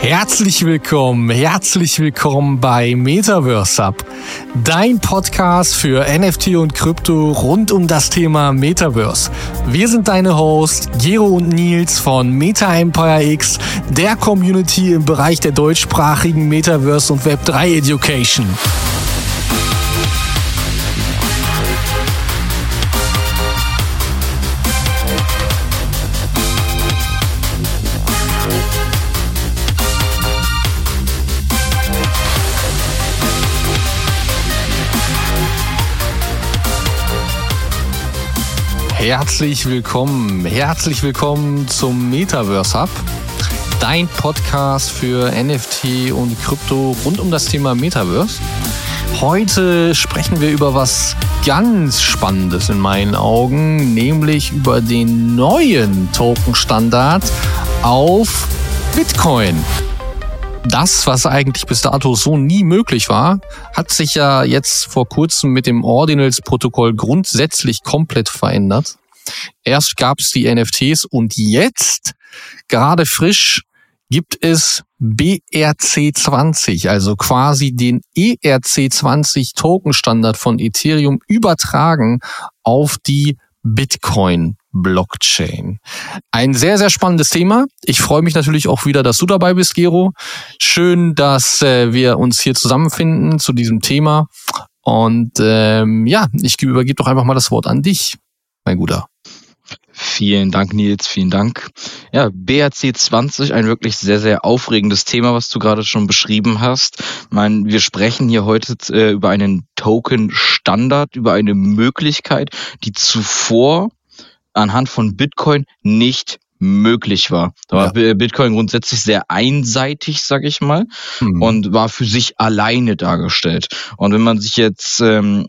Herzlich willkommen, herzlich willkommen bei Metaverse Up, dein Podcast für NFT und Krypto rund um das Thema Metaverse. Wir sind deine Hosts, Gero und Nils von Meta Empire X, der Community im Bereich der deutschsprachigen Metaverse und Web3 Education. Herzlich willkommen, herzlich willkommen zum Metaverse Hub, dein Podcast für NFT und Krypto rund um das Thema Metaverse. Heute sprechen wir über was ganz Spannendes in meinen Augen, nämlich über den neuen Token-Standard auf Bitcoin das, was eigentlich bis dato so nie möglich war, hat sich ja jetzt vor kurzem mit dem Ordinals-Protokoll grundsätzlich komplett verändert. Erst gab es die NFTs und jetzt, gerade frisch, gibt es BRC20, also quasi den ERC20 Token Standard von Ethereum übertragen auf die Bitcoin Blockchain. Ein sehr, sehr spannendes Thema. Ich freue mich natürlich auch wieder, dass du dabei bist, Gero. Schön, dass äh, wir uns hier zusammenfinden zu diesem Thema. Und ähm, ja, ich übergebe doch einfach mal das Wort an dich, mein Guter. Vielen Dank, Nils, vielen Dank. Ja, BRC 20, ein wirklich sehr, sehr aufregendes Thema, was du gerade schon beschrieben hast. Ich meine, wir sprechen hier heute äh, über einen Token-Standard, über eine Möglichkeit, die zuvor anhand von Bitcoin nicht möglich war. Da war ja. Bitcoin grundsätzlich sehr einseitig, sag ich mal, mhm. und war für sich alleine dargestellt. Und wenn man sich jetzt ähm,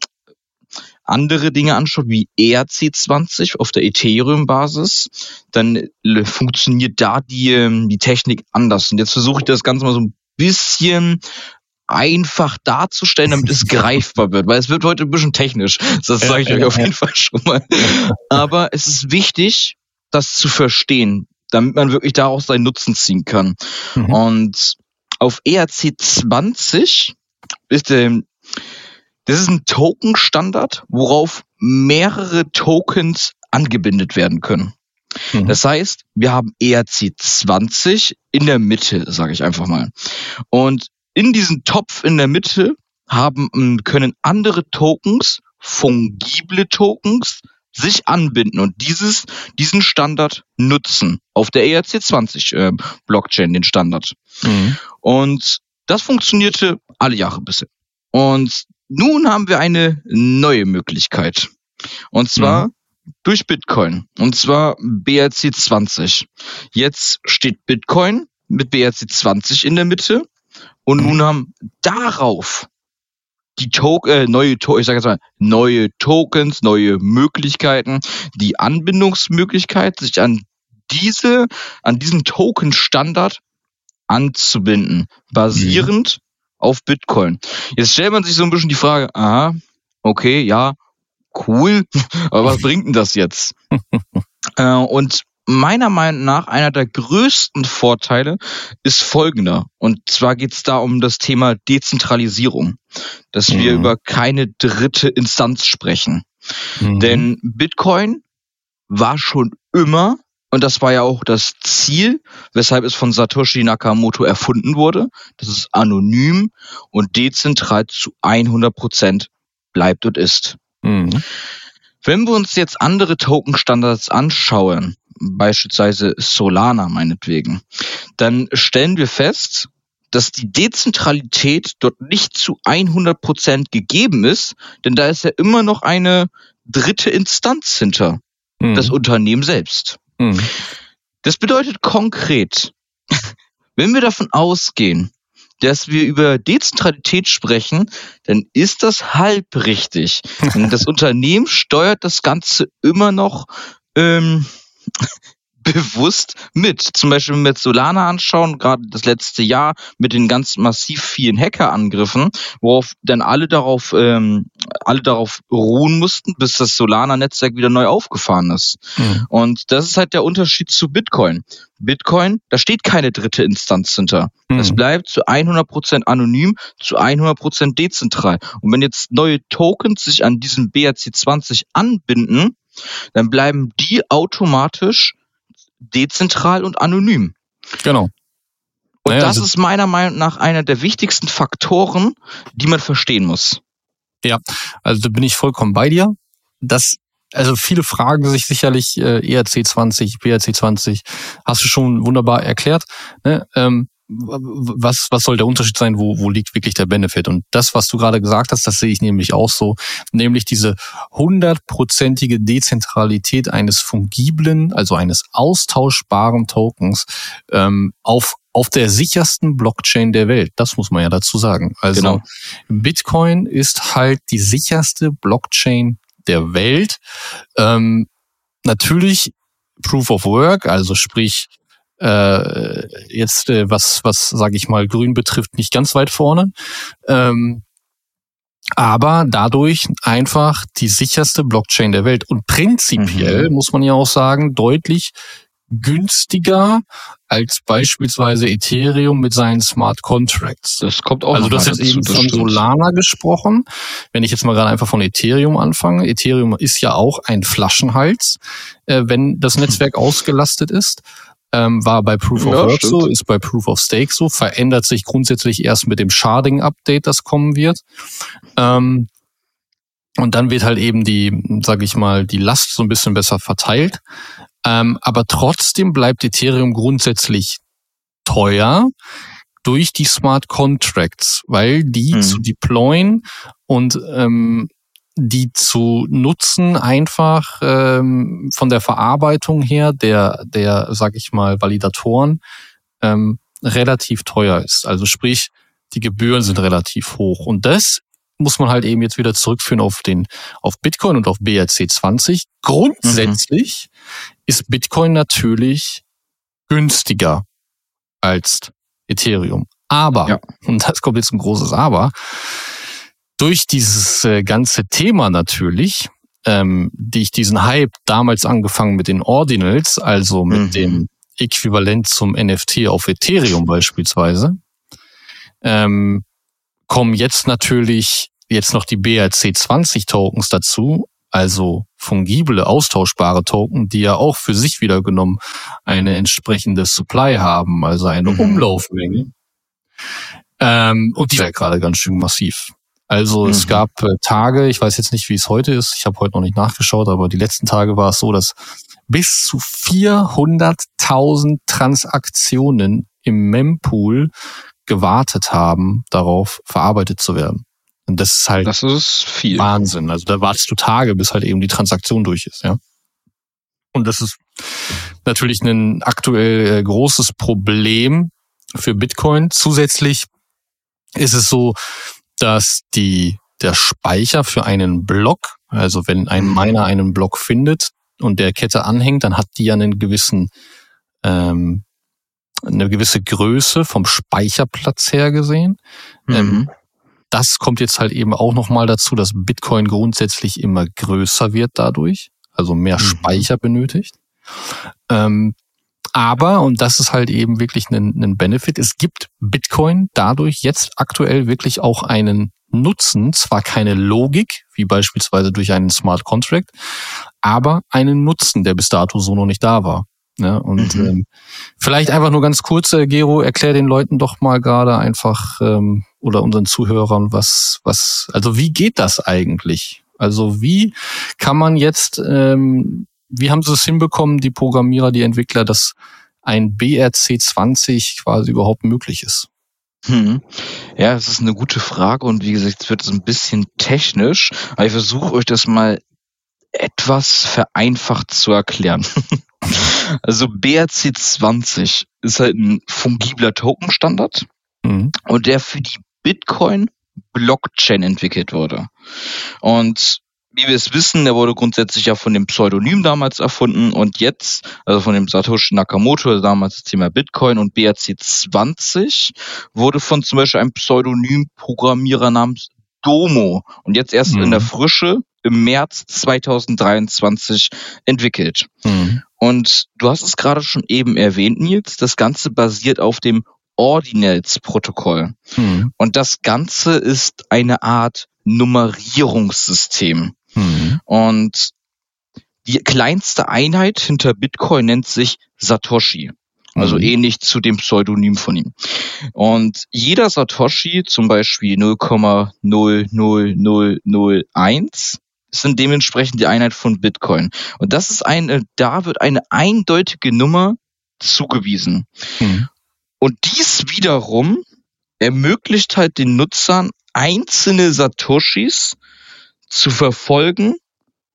andere Dinge anschaut, wie ERC20 auf der Ethereum-Basis, dann funktioniert da die, ähm, die Technik anders. Und jetzt versuche ich das Ganze mal so ein bisschen einfach darzustellen, damit es greifbar wird, weil es wird heute ein bisschen technisch. Das sage ich ja, euch ja, auf jeden Fall schon mal. Aber es ist wichtig, das zu verstehen, damit man wirklich daraus seinen Nutzen ziehen kann. Mhm. Und auf ERC 20 ist ähm, das ist ein Token-Standard, worauf mehrere Tokens angebindet werden können. Mhm. Das heißt, wir haben ERC 20 in der Mitte, sage ich einfach mal. Und in diesem Topf in der Mitte haben, ähm, können andere Tokens, fungible Tokens, sich anbinden und dieses, diesen Standard nutzen auf der ERC20 äh, Blockchain, den Standard. Mhm. Und das funktionierte alle Jahre bisher. Und nun haben wir eine neue Möglichkeit. Und zwar mhm. durch Bitcoin. Und zwar BRC20. Jetzt steht Bitcoin mit BRC20 in der Mitte und mhm. nun haben darauf die to äh, neue, to ich sage jetzt mal, neue Tokens, neue Möglichkeiten, die Anbindungsmöglichkeit, sich an diese, an diesen Token-Standard anzubinden, basierend mhm. Auf Bitcoin. Jetzt stellt man sich so ein bisschen die Frage, aha, okay, ja, cool, aber was bringt denn das jetzt? äh, und meiner Meinung nach einer der größten Vorteile ist folgender. Und zwar geht es da um das Thema Dezentralisierung, dass mhm. wir über keine dritte Instanz sprechen. Mhm. Denn Bitcoin war schon immer, und das war ja auch das Ziel, weshalb es von Satoshi Nakamoto erfunden wurde, dass es anonym und dezentral zu 100 Prozent bleibt und ist. Mhm. Wenn wir uns jetzt andere Token-Standards anschauen, beispielsweise Solana meinetwegen, dann stellen wir fest, dass die Dezentralität dort nicht zu 100 Prozent gegeben ist, denn da ist ja immer noch eine dritte Instanz hinter, mhm. das Unternehmen selbst. Mhm. Das bedeutet konkret, wenn wir davon ausgehen, dass wir über Dezentralität sprechen, dann ist das halb richtig. das Unternehmen steuert das Ganze immer noch ähm, bewusst mit. Zum Beispiel, wenn wir jetzt Solana anschauen, gerade das letzte Jahr mit den ganz massiv vielen Hackerangriffen, worauf dann alle darauf, ähm, alle darauf ruhen mussten, bis das Solana-Netzwerk wieder neu aufgefahren ist. Mhm. Und das ist halt der Unterschied zu Bitcoin. Bitcoin, da steht keine dritte Instanz hinter. Mhm. Es bleibt zu 100% anonym, zu 100% dezentral. Und wenn jetzt neue Tokens sich an diesen BRC20 anbinden, dann bleiben die automatisch dezentral und anonym. Genau. Und naja, das also ist meiner Meinung nach einer der wichtigsten Faktoren, die man verstehen muss. Ja, also da bin ich vollkommen bei dir. Das, also viele fragen sich sicherlich äh, ERC20, BRC20, hast du schon wunderbar erklärt. Ne? Ähm, was, was soll der Unterschied sein, wo, wo liegt wirklich der Benefit? Und das, was du gerade gesagt hast, das sehe ich nämlich auch so, nämlich diese hundertprozentige Dezentralität eines fungiblen, also eines austauschbaren Tokens ähm, auf auf der sichersten Blockchain der Welt. Das muss man ja dazu sagen. Also genau. Bitcoin ist halt die sicherste Blockchain der Welt. Ähm, natürlich Proof of Work, also sprich äh, jetzt äh, was, was sage ich mal, Grün betrifft, nicht ganz weit vorne. Ähm, aber dadurch einfach die sicherste Blockchain der Welt und prinzipiell mhm. muss man ja auch sagen deutlich günstiger als beispielsweise Ethereum mit seinen Smart Contracts. Das kommt auch. Also du hast jetzt eben von Solana gesprochen. Wenn ich jetzt mal gerade einfach von Ethereum anfange. Ethereum ist ja auch ein Flaschenhals, äh, wenn das Netzwerk ausgelastet ist. Ähm, war bei Proof of ja, Work stimmt. so, ist bei Proof of Stake so, verändert sich grundsätzlich erst mit dem Sharding-Update, das kommen wird. Ähm, und dann wird halt eben die, sag ich mal, die Last so ein bisschen besser verteilt. Ähm, aber trotzdem bleibt Ethereum grundsätzlich teuer durch die Smart Contracts, weil die mhm. zu deployen und ähm, die zu nutzen einfach ähm, von der Verarbeitung her der der sag ich mal Validatoren ähm, relativ teuer ist. Also sprich die Gebühren sind relativ hoch und das muss man halt eben jetzt wieder zurückführen auf den auf Bitcoin und auf BRC20. Grundsätzlich mhm. ist Bitcoin natürlich günstiger als Ethereum. Aber, ja. und das kommt jetzt ein großes Aber, durch dieses äh, ganze Thema natürlich, ähm, die ich diesen Hype damals angefangen mit den Ordinals, also mit mhm. dem Äquivalent zum NFT auf Ethereum beispielsweise, ähm, kommen jetzt natürlich jetzt noch die BRC20 Tokens dazu, also fungible, austauschbare Token, die ja auch für sich wieder genommen eine entsprechende Supply haben, also eine mhm. Umlaufmenge. Ähm, und die wäre gerade ganz schön massiv. Also mhm. es gab äh, Tage, ich weiß jetzt nicht, wie es heute ist, ich habe heute noch nicht nachgeschaut, aber die letzten Tage war es so, dass bis zu 400.000 Transaktionen im Mempool gewartet haben, darauf verarbeitet zu werden. Und das ist halt das ist viel. Wahnsinn. Also da wartest du Tage, bis halt eben die Transaktion durch ist, ja. Und das ist natürlich ein aktuell äh, großes Problem für Bitcoin. Zusätzlich ist es so, dass die, der Speicher für einen Block, also wenn ein mhm. Miner einen Block findet und der Kette anhängt, dann hat die ja einen gewissen, ähm, eine gewisse Größe vom Speicherplatz her gesehen. Mhm. Ähm, das kommt jetzt halt eben auch nochmal dazu, dass Bitcoin grundsätzlich immer größer wird dadurch, also mehr mhm. Speicher benötigt. Ähm, aber, und das ist halt eben wirklich ein, ein Benefit, es gibt Bitcoin dadurch jetzt aktuell wirklich auch einen Nutzen, zwar keine Logik, wie beispielsweise durch einen Smart Contract, aber einen Nutzen, der bis dato so noch nicht da war. Ja, und mhm. ähm, vielleicht einfach nur ganz kurz, äh, Gero, erklär den Leuten doch mal gerade einfach ähm, oder unseren Zuhörern, was, was, also wie geht das eigentlich? Also wie kann man jetzt ähm, wie haben sie es hinbekommen, die Programmierer, die Entwickler, dass ein BRC20 quasi überhaupt möglich ist? Hm. Ja, es ist eine gute Frage und wie gesagt, es wird ein bisschen technisch, aber ich versuche euch das mal etwas vereinfacht zu erklären. also BRC20 ist halt ein fungibler Token-Standard mhm. und der für die Bitcoin Blockchain entwickelt wurde. Und wie wir es wissen, der wurde grundsätzlich ja von dem Pseudonym damals erfunden und jetzt, also von dem Satoshi Nakamoto, damals das Thema Bitcoin und BRC20, wurde von zum Beispiel einem Pseudonym-Programmierer namens Domo und jetzt erst mhm. in der Frische im März 2023 entwickelt. Mhm. Und du hast es gerade schon eben erwähnt, Nils, das Ganze basiert auf dem Ordinals-Protokoll. Mhm. Und das Ganze ist eine Art Nummerierungssystem. Mhm. Und die kleinste Einheit hinter Bitcoin nennt sich Satoshi. Also mhm. ähnlich zu dem Pseudonym von ihm. Und jeder Satoshi, zum Beispiel 0,00001, sind dementsprechend die Einheit von Bitcoin. Und das ist eine, da wird eine eindeutige Nummer zugewiesen. Mhm. Und dies wiederum ermöglicht halt den Nutzern einzelne Satoshis zu verfolgen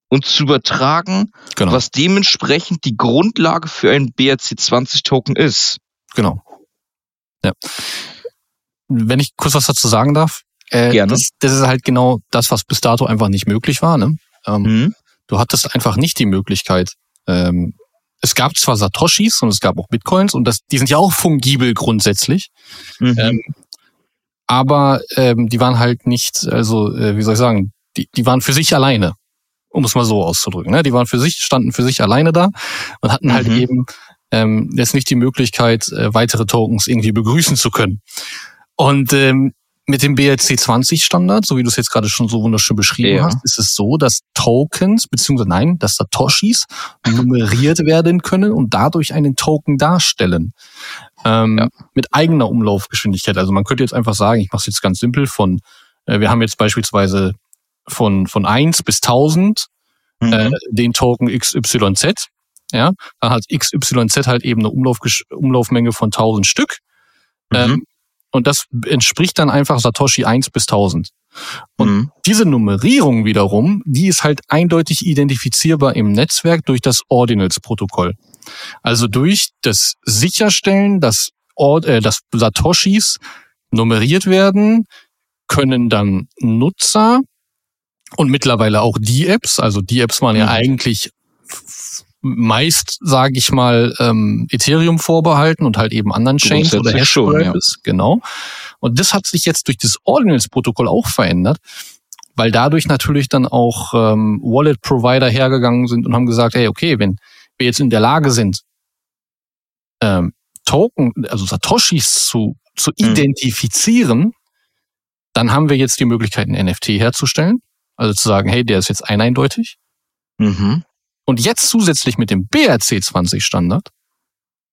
und zu übertragen, genau. was dementsprechend die Grundlage für ein BRC20-Token ist. Genau. Ja. Wenn ich kurz was dazu sagen darf, äh, Gerne. Das, das ist halt genau das, was bis dato einfach nicht möglich war. Ne? Ähm, mhm. Du hattest einfach nicht die Möglichkeit. Ähm, es gab zwar Satoshis und es gab auch Bitcoins und das, die sind ja auch fungibel grundsätzlich. Mhm. Ähm, aber ähm, die waren halt nicht, also äh, wie soll ich sagen, die, die waren für sich alleine, um es mal so auszudrücken. Ne? Die waren für sich, standen für sich alleine da und hatten halt mhm. eben ähm, jetzt nicht die Möglichkeit, äh, weitere Tokens irgendwie begrüßen zu können. Und ähm, mit dem BRC20-Standard, so wie du es jetzt gerade schon so wunderschön beschrieben ja. hast, ist es so, dass Tokens, beziehungsweise nein, dass Satoshis nummeriert werden können und dadurch einen Token darstellen. Ähm, ja. Mit eigener Umlaufgeschwindigkeit. Also man könnte jetzt einfach sagen, ich mache es jetzt ganz simpel, von, äh, wir haben jetzt beispielsweise von, von eins bis tausend mhm. äh, den Token XYZ. Ja, dann hat XYZ halt eben eine Umlauf, Umlaufmenge von tausend Stück. Mhm. Ähm, und das entspricht dann einfach Satoshi 1 bis 1000. Und mhm. diese Nummerierung wiederum, die ist halt eindeutig identifizierbar im Netzwerk durch das Ordinals-Protokoll. Also durch das Sicherstellen, dass, Ord äh, dass Satoshis nummeriert werden, können dann Nutzer und mittlerweile auch die Apps, also die Apps waren ja mhm. eigentlich meist, sage ich mal, ähm, Ethereum vorbehalten und halt eben anderen Chains oder Hash schon, ja. genau. Und das hat sich jetzt durch das Ordinals-Protokoll auch verändert, weil dadurch natürlich dann auch ähm, Wallet-Provider hergegangen sind und haben gesagt, hey, okay, wenn wir jetzt in der Lage sind, ähm, Token, also Satoshis zu, zu mhm. identifizieren, dann haben wir jetzt die Möglichkeit, ein NFT herzustellen. Also zu sagen, hey, der ist jetzt eineindeutig. Mhm. Und jetzt zusätzlich mit dem BRC20 Standard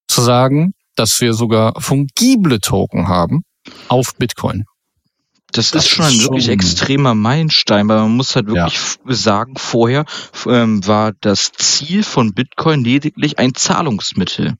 zu sagen, dass wir sogar fungible Token haben auf Bitcoin. Das, das ist schon ein wirklich extremer Meilenstein, weil man muss halt wirklich ja. sagen, vorher ähm, war das Ziel von Bitcoin lediglich ein Zahlungsmittel.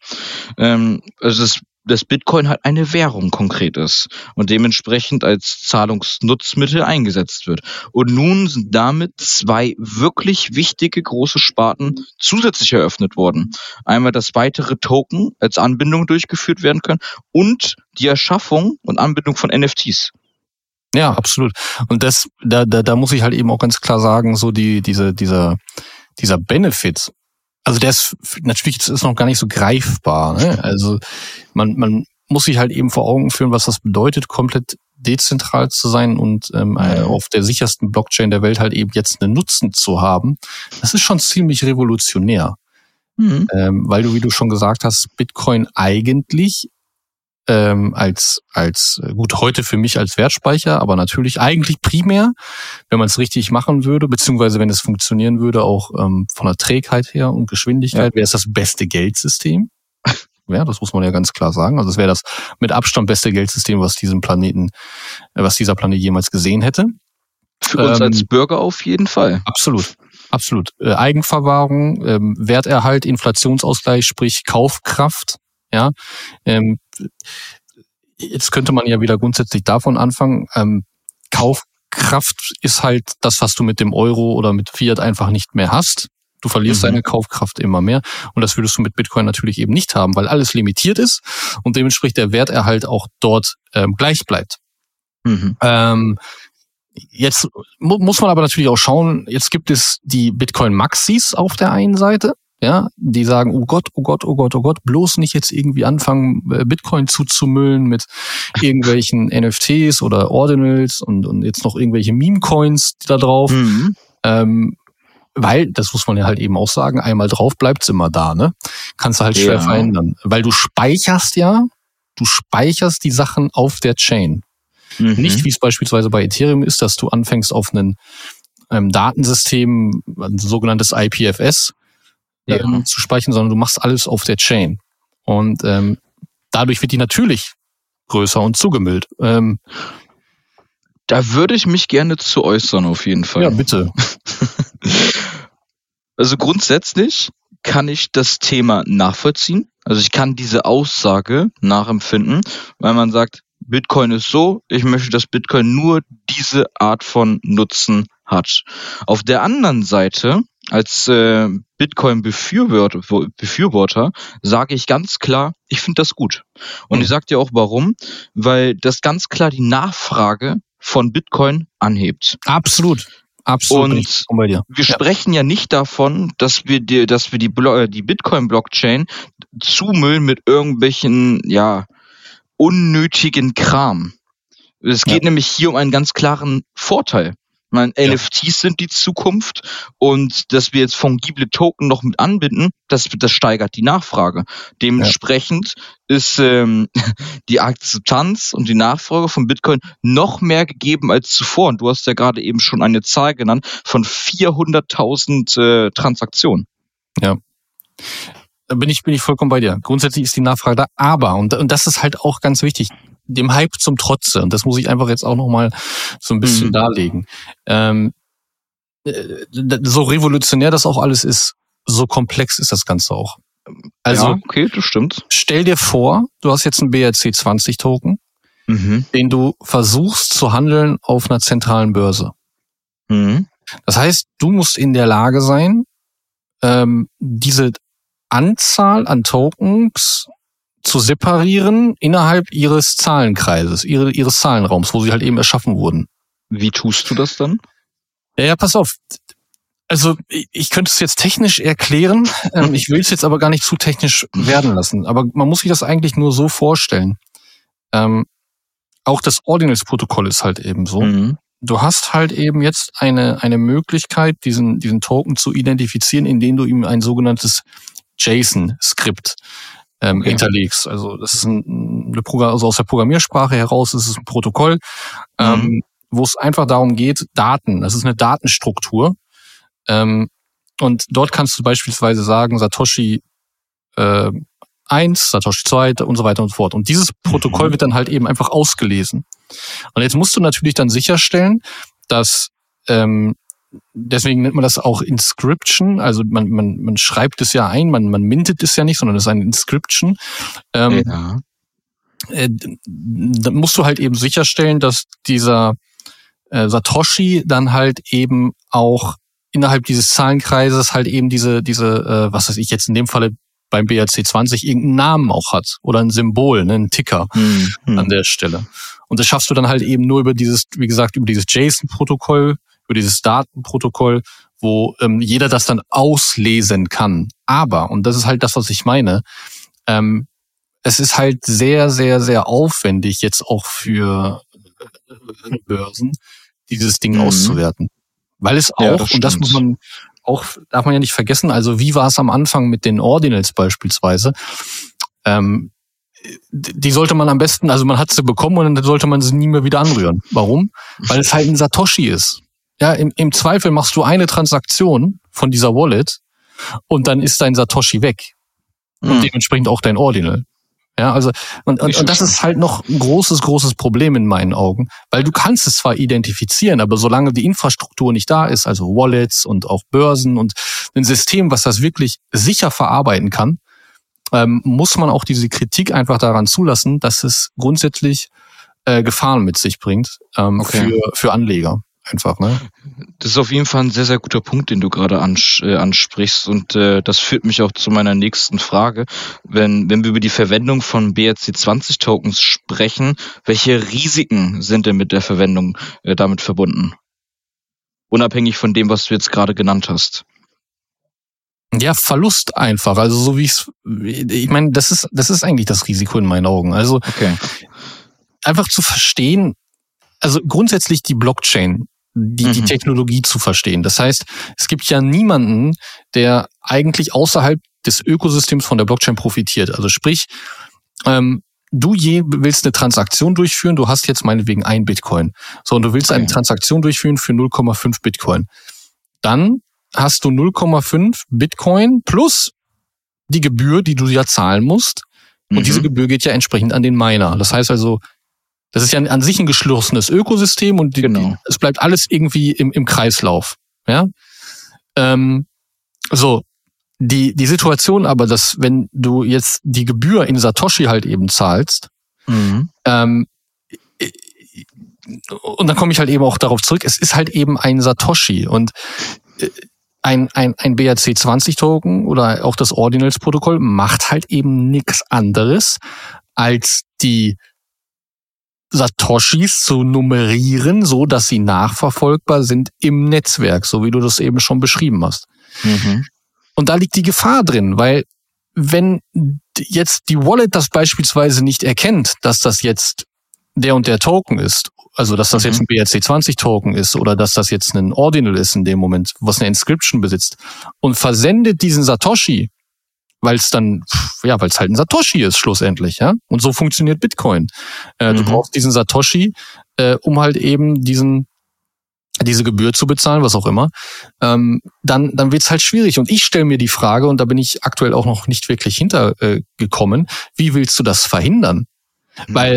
Ähm, also das dass Bitcoin halt eine Währung konkret ist und dementsprechend als Zahlungsnutzmittel eingesetzt wird. Und nun sind damit zwei wirklich wichtige große Sparten zusätzlich eröffnet worden. Einmal, dass weitere Token als Anbindung durchgeführt werden können und die Erschaffung und Anbindung von NFTs. Ja, absolut. Und das, da, da, da muss ich halt eben auch ganz klar sagen, so die, diese, dieser, dieser Benefit, also der ist natürlich ist noch gar nicht so greifbar. Ne? Also man, man muss sich halt eben vor Augen führen, was das bedeutet, komplett dezentral zu sein und ähm, auf der sichersten Blockchain der Welt halt eben jetzt einen Nutzen zu haben. Das ist schon ziemlich revolutionär. Mhm. Ähm, weil du, wie du schon gesagt hast, Bitcoin eigentlich ähm, als, als äh, gut heute für mich als Wertspeicher, aber natürlich eigentlich primär, wenn man es richtig machen würde, beziehungsweise wenn es funktionieren würde, auch ähm, von der Trägheit her und Geschwindigkeit, ja. wäre es das beste Geldsystem. Ja, das muss man ja ganz klar sagen. Also es wäre das mit Abstand beste Geldsystem, was diesen Planeten, äh, was dieser Planet jemals gesehen hätte. Für uns ähm, als Bürger auf jeden Fall. Absolut. Absolut. Äh, Eigenverwahrung, ähm, Werterhalt, Inflationsausgleich, sprich Kaufkraft, ja, ähm, jetzt könnte man ja wieder grundsätzlich davon anfangen. Ähm, Kaufkraft ist halt das, was du mit dem Euro oder mit Fiat einfach nicht mehr hast. Du verlierst mhm. deine Kaufkraft immer mehr. Und das würdest du mit Bitcoin natürlich eben nicht haben, weil alles limitiert ist und dementsprechend der Werterhalt auch dort ähm, gleich bleibt. Mhm. Ähm, jetzt mu muss man aber natürlich auch schauen, jetzt gibt es die Bitcoin Maxis auf der einen Seite, ja, die sagen, oh Gott, oh Gott, oh Gott, oh Gott, bloß nicht jetzt irgendwie anfangen, äh, Bitcoin zuzumüllen mit irgendwelchen NFTs oder Ordinals und, und jetzt noch irgendwelche Meme-Coins da drauf. Mhm. Ähm, weil, das muss man ja halt eben auch sagen, einmal drauf bleibt's immer da, ne? Kannst du halt schwer ja. verändern. Weil du speicherst ja, du speicherst die Sachen auf der Chain. Mhm. Nicht wie es beispielsweise bei Ethereum ist, dass du anfängst auf ein ähm, Datensystem, ein sogenanntes IPFS, ja. ähm, zu speichern, sondern du machst alles auf der Chain. Und ähm, dadurch wird die natürlich größer und zugemüllt. Ähm, da würde ich mich gerne zu äußern, auf jeden Fall. Ja, bitte. also grundsätzlich kann ich das Thema nachvollziehen. Also ich kann diese Aussage nachempfinden, weil man sagt, Bitcoin ist so, ich möchte, dass Bitcoin nur diese Art von Nutzen hat. Auf der anderen Seite, als äh, Bitcoin-Befürworter Befürworter, sage ich ganz klar, ich finde das gut. Und mhm. ich sage dir auch warum, weil das ganz klar die Nachfrage von Bitcoin anhebt. Absolut. Absolut. Und wir ja. sprechen ja nicht davon, dass wir die, dass wir die, die Bitcoin-Blockchain zumüllen mit irgendwelchen, ja, unnötigen Kram. Es geht ja. nämlich hier um einen ganz klaren Vorteil. Meine, ja. NFTs sind die Zukunft und dass wir jetzt fungible Token noch mit anbinden, das, das steigert die Nachfrage. Dementsprechend ja. ist ähm, die Akzeptanz und die Nachfrage von Bitcoin noch mehr gegeben als zuvor. Und du hast ja gerade eben schon eine Zahl genannt von 400.000 äh, Transaktionen. Ja. Da bin ich, bin ich vollkommen bei dir. Grundsätzlich ist die Nachfrage da, aber, und, und das ist halt auch ganz wichtig, dem Hype zum Trotze, und das muss ich einfach jetzt auch nochmal so ein bisschen mhm. darlegen. Ähm, äh, so revolutionär das auch alles ist, so komplex ist das Ganze auch. Also, ja, okay, das stimmt. Stell dir vor, du hast jetzt einen BRC20 Token, mhm. den du versuchst zu handeln auf einer zentralen Börse. Mhm. Das heißt, du musst in der Lage sein, ähm, diese Anzahl an Tokens zu separieren innerhalb ihres Zahlenkreises, ihre, ihres Zahlenraums, wo sie halt eben erschaffen wurden. Wie tust du das dann? Ja, ja pass auf. Also ich könnte es jetzt technisch erklären, ähm, ich will es jetzt aber gar nicht zu technisch werden lassen. Aber man muss sich das eigentlich nur so vorstellen. Ähm, auch das Ordinals-Protokoll ist halt eben so. Mhm. Du hast halt eben jetzt eine, eine Möglichkeit, diesen, diesen Token zu identifizieren, indem du ihm ein sogenanntes JSON-Skript ähm, okay. hinterlegst. Also das ist ein, eine Programm, also aus der Programmiersprache heraus ist es ein Protokoll, mhm. ähm, wo es einfach darum geht, Daten, das ist eine Datenstruktur. Ähm, und dort kannst du beispielsweise sagen, Satoshi äh, 1, Satoshi 2 und so weiter und so fort. Und dieses Protokoll mhm. wird dann halt eben einfach ausgelesen. Und jetzt musst du natürlich dann sicherstellen, dass ähm, deswegen nennt man das auch Inscription. Also man, man, man schreibt es ja ein, man, man mintet es ja nicht, sondern es ist ein Inscription. Ähm, ja. Äh, dann musst du halt eben sicherstellen, dass dieser äh, Satoshi dann halt eben auch innerhalb dieses Zahlenkreises halt eben diese, diese, äh, was weiß ich jetzt in dem Falle beim BRC20 irgendeinen Namen auch hat oder ein Symbol, ne, ein Ticker hm, hm. an der Stelle. Und das schaffst du dann halt eben nur über dieses, wie gesagt, über dieses JSON-Protokoll, über dieses Datenprotokoll, wo ähm, jeder das dann auslesen kann. Aber, und das ist halt das, was ich meine, ähm, es ist halt sehr, sehr, sehr aufwendig jetzt auch für äh, Börsen, dieses Ding mhm. auszuwerten. Weil es auch, ja, das und das muss man auch, darf man ja nicht vergessen, also wie war es am Anfang mit den Ordinals beispielsweise? Ähm, die sollte man am besten, also man hat sie bekommen und dann sollte man sie nie mehr wieder anrühren. Warum? Weil es halt ein Satoshi ist. Ja, im, im Zweifel machst du eine Transaktion von dieser Wallet und dann ist dein Satoshi weg. Mhm. Und dementsprechend auch dein Ordinal. Ja, also, und, und, und das ist halt noch ein großes, großes Problem in meinen Augen, weil du kannst es zwar identifizieren, aber solange die Infrastruktur nicht da ist, also Wallets und auch Börsen und ein System, was das wirklich sicher verarbeiten kann, ähm, muss man auch diese Kritik einfach daran zulassen, dass es grundsätzlich äh, Gefahren mit sich bringt ähm, okay. für, für Anleger. Einfach, ne? Das ist auf jeden Fall ein sehr, sehr guter Punkt, den du gerade ans äh, ansprichst. Und äh, das führt mich auch zu meiner nächsten Frage. Wenn, wenn wir über die Verwendung von BRC20-Tokens sprechen, welche Risiken sind denn mit der Verwendung äh, damit verbunden? Unabhängig von dem, was du jetzt gerade genannt hast. Ja, Verlust einfach. Also so wie ich ich meine, das ist, das ist eigentlich das Risiko in meinen Augen. Also okay. einfach zu verstehen, also grundsätzlich die Blockchain, die, mhm. die Technologie zu verstehen. Das heißt, es gibt ja niemanden, der eigentlich außerhalb des Ökosystems von der Blockchain profitiert. Also sprich, ähm, du je willst eine Transaktion durchführen, du hast jetzt meinetwegen ein Bitcoin. So, und du willst eine Transaktion durchführen für 0,5 Bitcoin. Dann hast du 0,5 Bitcoin plus die Gebühr, die du ja zahlen musst. Und mhm. diese Gebühr geht ja entsprechend an den Miner. Das heißt also, das ist ja an sich ein geschlossenes Ökosystem und die, genau. es bleibt alles irgendwie im, im Kreislauf. Ja. Ähm, so, die, die Situation aber, dass wenn du jetzt die Gebühr in Satoshi halt eben zahlst, mhm. ähm, und dann komme ich halt eben auch darauf zurück, es ist halt eben ein Satoshi und äh, ein, ein, ein BRC20-Token oder auch das Ordinals-Protokoll macht halt eben nichts anderes, als die Satoshis zu nummerieren, so dass sie nachverfolgbar sind im Netzwerk, so wie du das eben schon beschrieben hast. Mhm. Und da liegt die Gefahr drin, weil wenn jetzt die Wallet das beispielsweise nicht erkennt, dass das jetzt der und der Token ist, also dass das mhm. jetzt ein BRC20 Token ist oder dass das jetzt ein Ordinal ist in dem Moment, was eine Inscription besitzt und versendet diesen Satoshi weil es dann, ja, weil es halt ein Satoshi ist schlussendlich, ja. Und so funktioniert Bitcoin. Äh, mhm. Du brauchst diesen Satoshi, äh, um halt eben diesen diese Gebühr zu bezahlen, was auch immer, ähm, dann, dann wird's halt schwierig. Und ich stelle mir die Frage, und da bin ich aktuell auch noch nicht wirklich hintergekommen, äh, wie willst du das verhindern? Mhm. Weil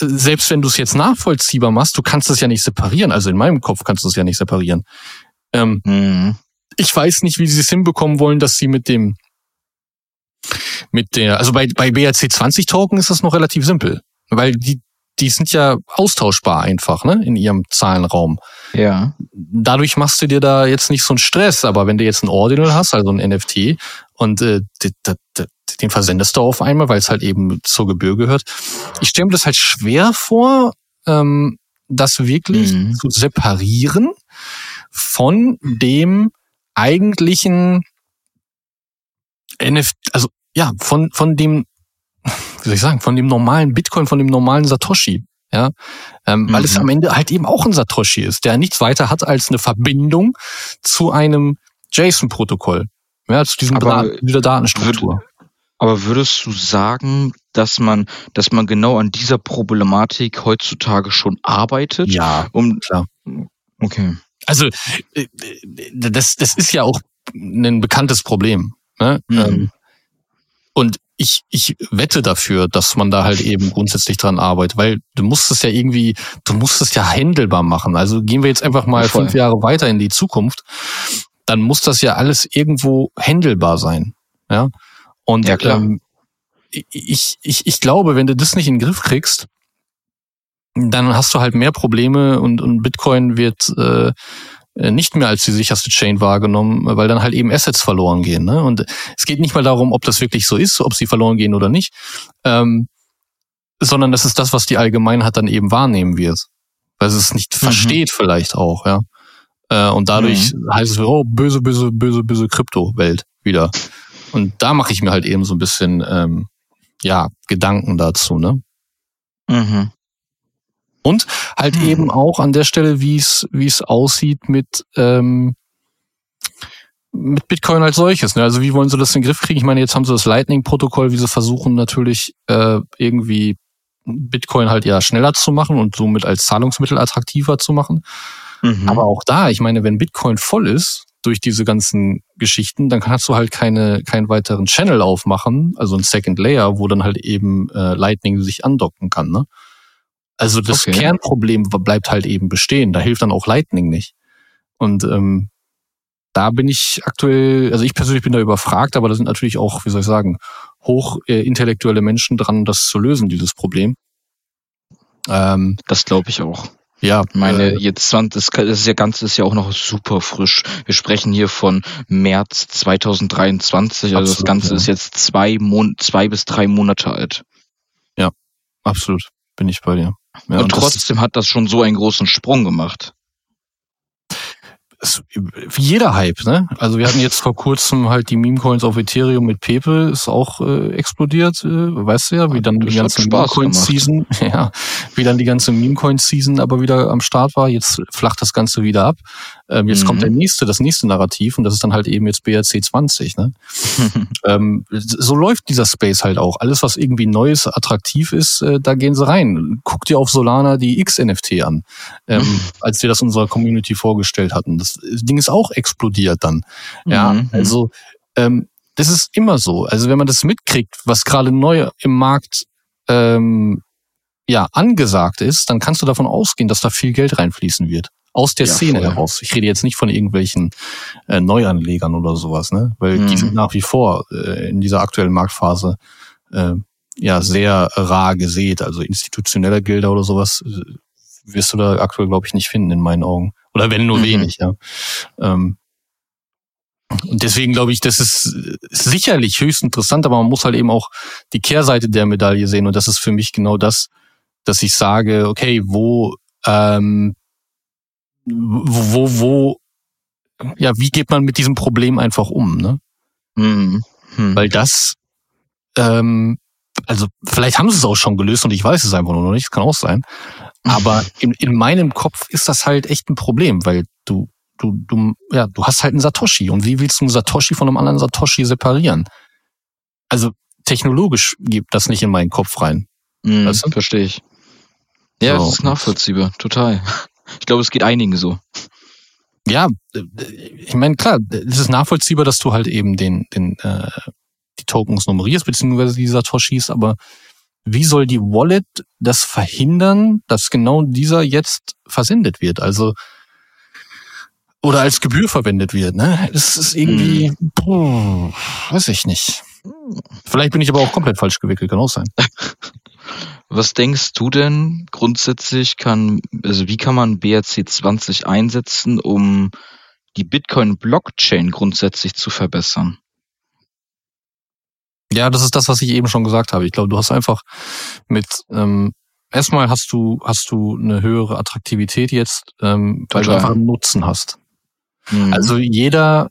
äh, selbst wenn du es jetzt nachvollziehbar machst, du kannst es ja nicht separieren. Also in meinem Kopf kannst du es ja nicht separieren. Ähm, mhm. Ich weiß nicht, wie sie es hinbekommen wollen, dass sie mit dem mit der, also bei, bei BRC20 Token ist das noch relativ simpel, weil die, die sind ja austauschbar einfach, ne, in ihrem Zahlenraum. Ja. Dadurch machst du dir da jetzt nicht so einen Stress, aber wenn du jetzt ein Ordinal hast, also ein NFT, und äh, den versendest du auf einmal, weil es halt eben zur Gebühr gehört. Ich stelle mir das halt schwer vor, ähm, das wirklich mhm. zu separieren von dem eigentlichen NFT, also ja, von, von dem, wie soll ich sagen, von dem normalen Bitcoin, von dem normalen Satoshi. Ja, ähm, mhm. weil es mhm. am Ende halt eben auch ein Satoshi ist, der nichts weiter hat als eine Verbindung zu einem JSON-Protokoll, ja, zu diesem aber dieser Datenstruktur. Würd, aber würdest du sagen, dass man, dass man genau an dieser Problematik heutzutage schon arbeitet? Ja, um, klar. Okay. Also äh, das, das ist ja auch ein bekanntes Problem. Ne? Mhm. Ähm, und ich, ich wette dafür, dass man da halt eben grundsätzlich dran arbeitet, weil du musst es ja irgendwie, du musst es ja handelbar machen. Also gehen wir jetzt einfach mal Voll. fünf Jahre weiter in die Zukunft, dann muss das ja alles irgendwo handelbar sein. Ja. Und ja, klar. Ähm, ich, ich, ich glaube, wenn du das nicht in den Griff kriegst, dann hast du halt mehr Probleme und, und Bitcoin wird äh, nicht mehr als die sicherste Chain wahrgenommen, weil dann halt eben Assets verloren gehen. Ne? Und es geht nicht mal darum, ob das wirklich so ist, ob sie verloren gehen oder nicht, ähm, sondern das ist das, was die Allgemeinheit dann eben wahrnehmen wird. Weil sie es nicht mhm. versteht vielleicht auch, ja. Äh, und dadurch mhm. heißt es, oh, böse, böse, böse, böse Kryptowelt wieder. Und da mache ich mir halt eben so ein bisschen, ähm, ja, Gedanken dazu, ne? Und halt hm. eben auch an der Stelle, wie es wie es aussieht mit ähm, mit Bitcoin als solches. Ne? Also wie wollen sie das in den Griff kriegen? Ich meine, jetzt haben sie das Lightning-Protokoll, wie sie versuchen natürlich äh, irgendwie Bitcoin halt ja schneller zu machen und somit als Zahlungsmittel attraktiver zu machen. Mhm. Aber auch da, ich meine, wenn Bitcoin voll ist durch diese ganzen Geschichten, dann kannst du halt keine keinen weiteren Channel aufmachen, also ein Second Layer, wo dann halt eben äh, Lightning sich andocken kann. Ne? Also das okay. Kernproblem bleibt halt eben bestehen. Da hilft dann auch Lightning nicht. Und ähm, da bin ich aktuell, also ich persönlich bin da überfragt, aber da sind natürlich auch, wie soll ich sagen, hoch äh, Menschen dran, das zu lösen, dieses Problem. Ähm, das glaube ich auch. Ja, meine, äh, jetzt 20, das ist ja ganz, ist ja auch noch super frisch. Wir sprechen hier von März 2023, also absolut, das Ganze ja. ist jetzt zwei, Mon zwei bis drei Monate alt. Ja, absolut, bin ich bei dir. Ja, und, und trotzdem hat das schon so einen großen Sprung gemacht wie jeder Hype, ne? Also wir hatten jetzt vor kurzem halt die Meme-Coins auf Ethereum mit Pepe, ist auch äh, explodiert, äh, weißt du ja, wie dann die ganze Meme-Coin-Season, ja, wie dann die ganze Meme-Coin-Season aber wieder am Start war. Jetzt flacht das Ganze wieder ab. Ähm, jetzt mhm. kommt der nächste, das nächste Narrativ und das ist dann halt eben jetzt BRC 20, ne? ähm, so läuft dieser Space halt auch. Alles, was irgendwie Neues, attraktiv ist, äh, da gehen sie rein. Guck dir auf Solana die X-NFT an, ähm, als wir das unserer Community vorgestellt hatten. Das das Ding ist auch explodiert dann. Ja, mhm. also ähm, das ist immer so. Also wenn man das mitkriegt, was gerade neu im Markt ähm, ja angesagt ist, dann kannst du davon ausgehen, dass da viel Geld reinfließen wird. Aus der ja, Szene voll. heraus. Ich rede jetzt nicht von irgendwelchen äh, Neuanlegern oder sowas, ne? Weil mhm. die sind nach wie vor äh, in dieser aktuellen Marktphase äh, ja sehr rar gesät. Also institutioneller Gelder oder sowas äh, wirst du da aktuell, glaube ich, nicht finden in meinen Augen. Oder wenn nur mhm. wenig, ja. Ähm, und deswegen glaube ich, das ist sicherlich höchst interessant, aber man muss halt eben auch die Kehrseite der Medaille sehen. Und das ist für mich genau das, dass ich sage, okay, wo, ähm, wo, wo, wo, ja, wie geht man mit diesem Problem einfach um, ne? Mhm. Mhm. Weil das, ähm, also vielleicht haben sie es auch schon gelöst und ich weiß es einfach nur noch nicht, kann auch sein. Aber in, in meinem Kopf ist das halt echt ein Problem, weil du, du, du, ja, du hast halt einen Satoshi. Und wie willst du einen Satoshi von einem anderen Satoshi separieren? Also technologisch gibt das nicht in meinen Kopf rein. Mhm, weißt du? Verstehe ich. Ja, so. das ist nachvollziehbar, total. Ich glaube, es geht einigen so. Ja, ich meine, klar, es ist nachvollziehbar, dass du halt eben den, den, äh, die Tokens nummerierst, beziehungsweise die Satoshis, aber wie soll die Wallet das verhindern, dass genau dieser jetzt versendet wird? Also oder als Gebühr verwendet wird. Ne? Das ist irgendwie, hm. boah, weiß ich nicht. Vielleicht bin ich aber auch komplett falsch gewickelt, kann auch sein. Was denkst du denn grundsätzlich kann, also wie kann man BRC20 einsetzen, um die Bitcoin-Blockchain grundsätzlich zu verbessern? Ja, das ist das, was ich eben schon gesagt habe. Ich glaube, du hast einfach mit ähm, erstmal hast du hast du eine höhere Attraktivität jetzt, ähm, weil du einfach einen Nutzen hast. Mhm. Also jeder,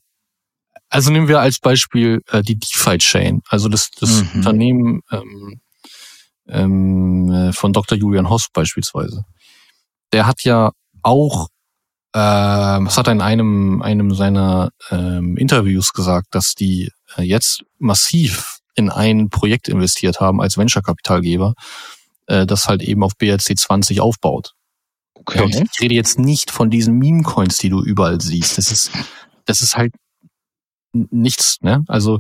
also nehmen wir als Beispiel äh, die DeFi Chain, also das das mhm. Unternehmen ähm, ähm, äh, von Dr. Julian Hoss beispielsweise. Der hat ja auch äh, was hat er in einem einem seiner ähm, Interviews gesagt, dass die äh, jetzt massiv in ein Projekt investiert haben als Venture-Kapitalgeber, äh, das halt eben auf BRC 20 aufbaut. Okay. Und ich rede jetzt nicht von diesen Meme-Coins, die du überall siehst. Das ist, das ist halt nichts, ne? Also,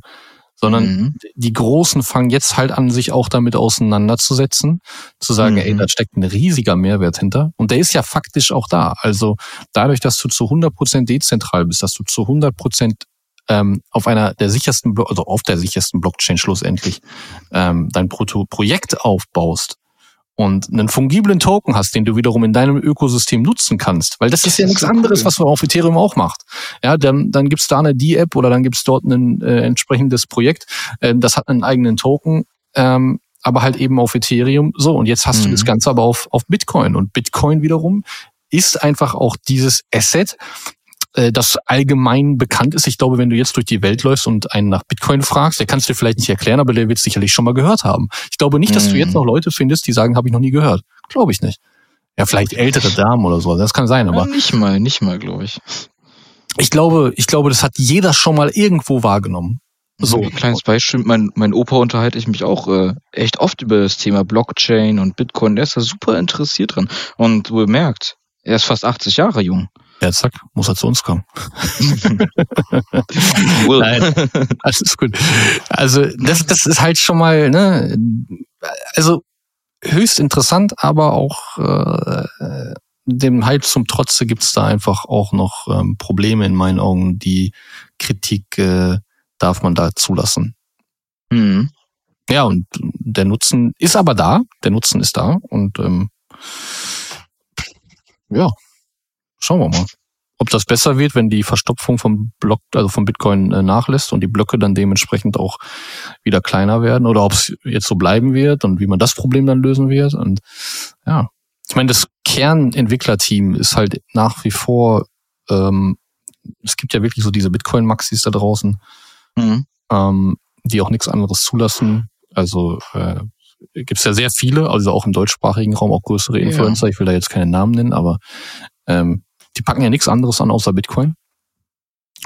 sondern mhm. die Großen fangen jetzt halt an, sich auch damit auseinanderzusetzen, zu sagen, mhm. ey, da steckt ein riesiger Mehrwert hinter. Und der ist ja faktisch auch da. Also dadurch, dass du zu 100% dezentral bist, dass du zu 100% ähm, auf einer der sichersten, also auf der sichersten Blockchain schlussendlich ähm, dein Pro Projekt aufbaust und einen fungiblen Token hast, den du wiederum in deinem Ökosystem nutzen kannst, weil das ist ja nichts anderes, was man auf Ethereum auch macht. Ja, dann, dann gibt's da eine D-App oder dann gibt's dort ein äh, entsprechendes Projekt, äh, das hat einen eigenen Token, ähm, aber halt eben auf Ethereum. So, und jetzt hast mhm. du das Ganze aber auf, auf Bitcoin. Und Bitcoin wiederum ist einfach auch dieses Asset, äh, das allgemein bekannt ist. Ich glaube, wenn du jetzt durch die Welt läufst und einen nach Bitcoin fragst, der kannst du dir vielleicht nicht erklären, aber der wird sicherlich schon mal gehört haben. Ich glaube nicht, dass du jetzt mhm. noch Leute findest, die sagen, habe ich noch nie gehört. Glaube ich nicht. Ja, vielleicht ältere Damen oder so. Das kann sein, aber. Ja, nicht mal, nicht mal, glaube ich. Ich glaube, ich glaube, das hat jeder schon mal irgendwo wahrgenommen. So. Ein kleines Beispiel, mein, mein Opa unterhalte ich mich auch äh, echt oft über das Thema Blockchain und Bitcoin. Der ist da super interessiert dran. Und du bemerkt, er ist fast 80 Jahre jung. Ja, zack, muss er zu uns kommen. Nein, alles gut. Also das, das ist halt schon mal, ne, also höchst interessant, aber auch äh, dem Hype zum Trotze gibt's da einfach auch noch ähm, Probleme in meinen Augen. Die Kritik äh, darf man da zulassen. Mhm. Ja, und der Nutzen ist aber da, der Nutzen ist da und ähm, ja, schauen wir mal. Ob das besser wird, wenn die Verstopfung vom Block, also vom Bitcoin äh, nachlässt und die Blöcke dann dementsprechend auch wieder kleiner werden oder ob es jetzt so bleiben wird und wie man das Problem dann lösen wird. Und ja, ich meine, das Kernentwicklerteam ist halt nach wie vor, ähm, es gibt ja wirklich so diese Bitcoin-Maxis da draußen, mhm. ähm, die auch nichts anderes zulassen. Also äh, gibt es ja sehr viele, also auch im deutschsprachigen Raum auch größere Influencer. Ja. Ich will da jetzt keine Namen nennen, aber ähm, die packen ja nichts anderes an außer Bitcoin.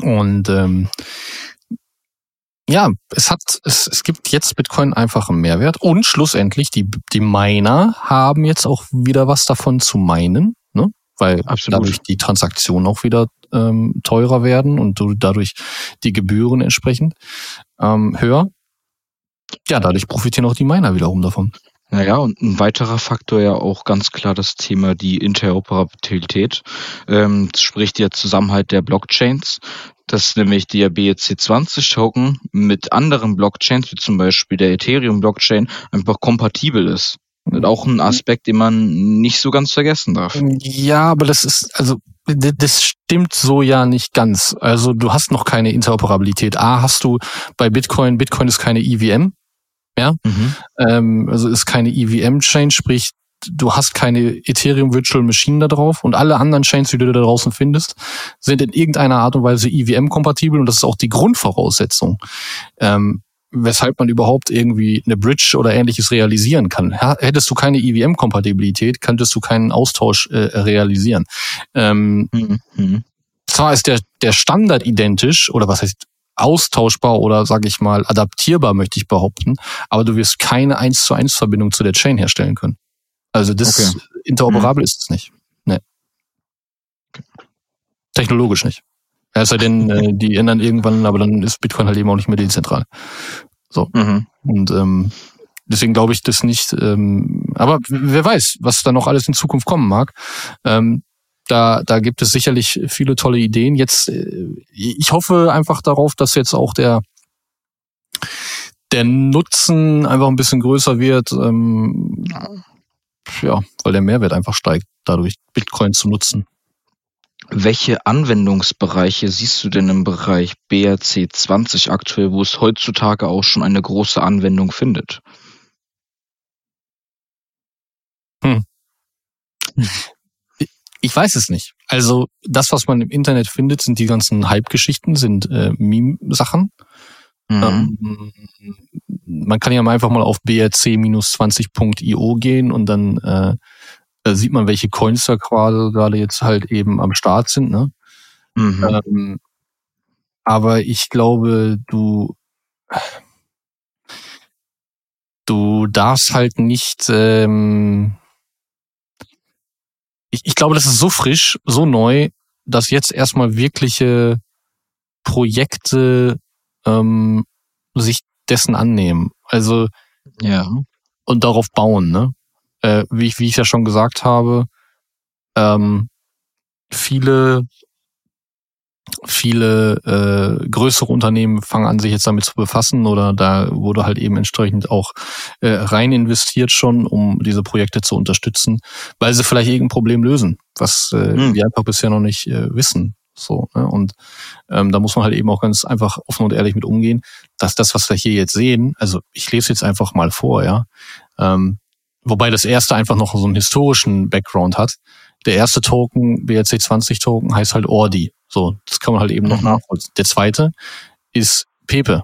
Und ähm, ja, es hat, es, es gibt jetzt Bitcoin einfach einen Mehrwert und schlussendlich die die Miner haben jetzt auch wieder was davon zu meinen, ne? Weil Absolut. dadurch die Transaktionen auch wieder ähm, teurer werden und dadurch die Gebühren entsprechend ähm, höher. Ja, dadurch profitieren auch die Miner wiederum davon. Naja, und ein weiterer Faktor ja auch ganz klar das Thema die Interoperabilität, ähm, sprich der Zusammenhalt der Blockchains, dass nämlich der BEC20-Token mit anderen Blockchains, wie zum Beispiel der Ethereum-Blockchain, einfach kompatibel ist. Und auch ein Aspekt, den man nicht so ganz vergessen darf. Ja, aber das ist, also das stimmt so ja nicht ganz. Also du hast noch keine Interoperabilität. A, hast du bei Bitcoin, Bitcoin ist keine EVM, ja, mhm. ähm, also ist keine EVM-Chain, sprich du hast keine Ethereum Virtual Machine da drauf und alle anderen Chains, die du da draußen findest, sind in irgendeiner Art und Weise EVM-kompatibel und das ist auch die Grundvoraussetzung. Ähm, weshalb man überhaupt irgendwie eine Bridge oder ähnliches realisieren kann. Hättest du keine EVM-Kompatibilität, könntest du keinen Austausch äh, realisieren. Ähm, mhm. Zwar ist der, der Standard identisch, oder was heißt austauschbar oder sage ich mal adaptierbar, möchte ich behaupten, aber du wirst keine 1 zu 1 Verbindung zu der Chain herstellen können. Also das okay. interoperabel mhm. ist es nicht. Nee. Technologisch nicht. Es sei denn, äh, die ändern irgendwann, aber dann ist Bitcoin halt eben auch nicht mehr dezentral. So. Mhm. Und ähm, deswegen glaube ich das nicht. Ähm, aber wer weiß, was da noch alles in Zukunft kommen mag. Ähm, da, da gibt es sicherlich viele tolle Ideen. Jetzt, äh, ich hoffe einfach darauf, dass jetzt auch der der Nutzen einfach ein bisschen größer wird. Ähm, ja, weil der Mehrwert einfach steigt, dadurch Bitcoin zu nutzen. Welche Anwendungsbereiche siehst du denn im Bereich BRC20 aktuell, wo es heutzutage auch schon eine große Anwendung findet? Hm. Ich weiß es nicht. Also das, was man im Internet findet, sind die ganzen Hype-Geschichten, sind äh, Meme-Sachen. Mhm. Ähm, man kann ja mal einfach mal auf brc-20.io gehen und dann äh, da sieht man, welche Coins da gerade gerade jetzt halt eben am Start sind. Ne? Mhm. Ähm, aber ich glaube, du du darfst halt nicht ähm, ich, ich glaube, das ist so frisch, so neu, dass jetzt erstmal wirkliche Projekte ähm, sich dessen annehmen. Also ja und darauf bauen. Ne? Äh, wie, ich, wie ich ja schon gesagt habe, ähm, viele viele äh, größere Unternehmen fangen an, sich jetzt damit zu befassen oder da wurde halt eben entsprechend auch äh, rein investiert schon, um diese Projekte zu unterstützen, weil sie vielleicht irgendein Problem lösen, was äh, hm. wir einfach bisher noch nicht äh, wissen. So, ne? Und ähm, da muss man halt eben auch ganz einfach offen und ehrlich mit umgehen, dass das, was wir hier jetzt sehen, also ich lese jetzt einfach mal vor, ja, ähm, wobei das erste einfach noch so einen historischen Background hat. Der erste Token, BRC20 Token, heißt halt Ordi. So, das kann man halt eben noch mhm. nachvollziehen. Der zweite ist Pepe.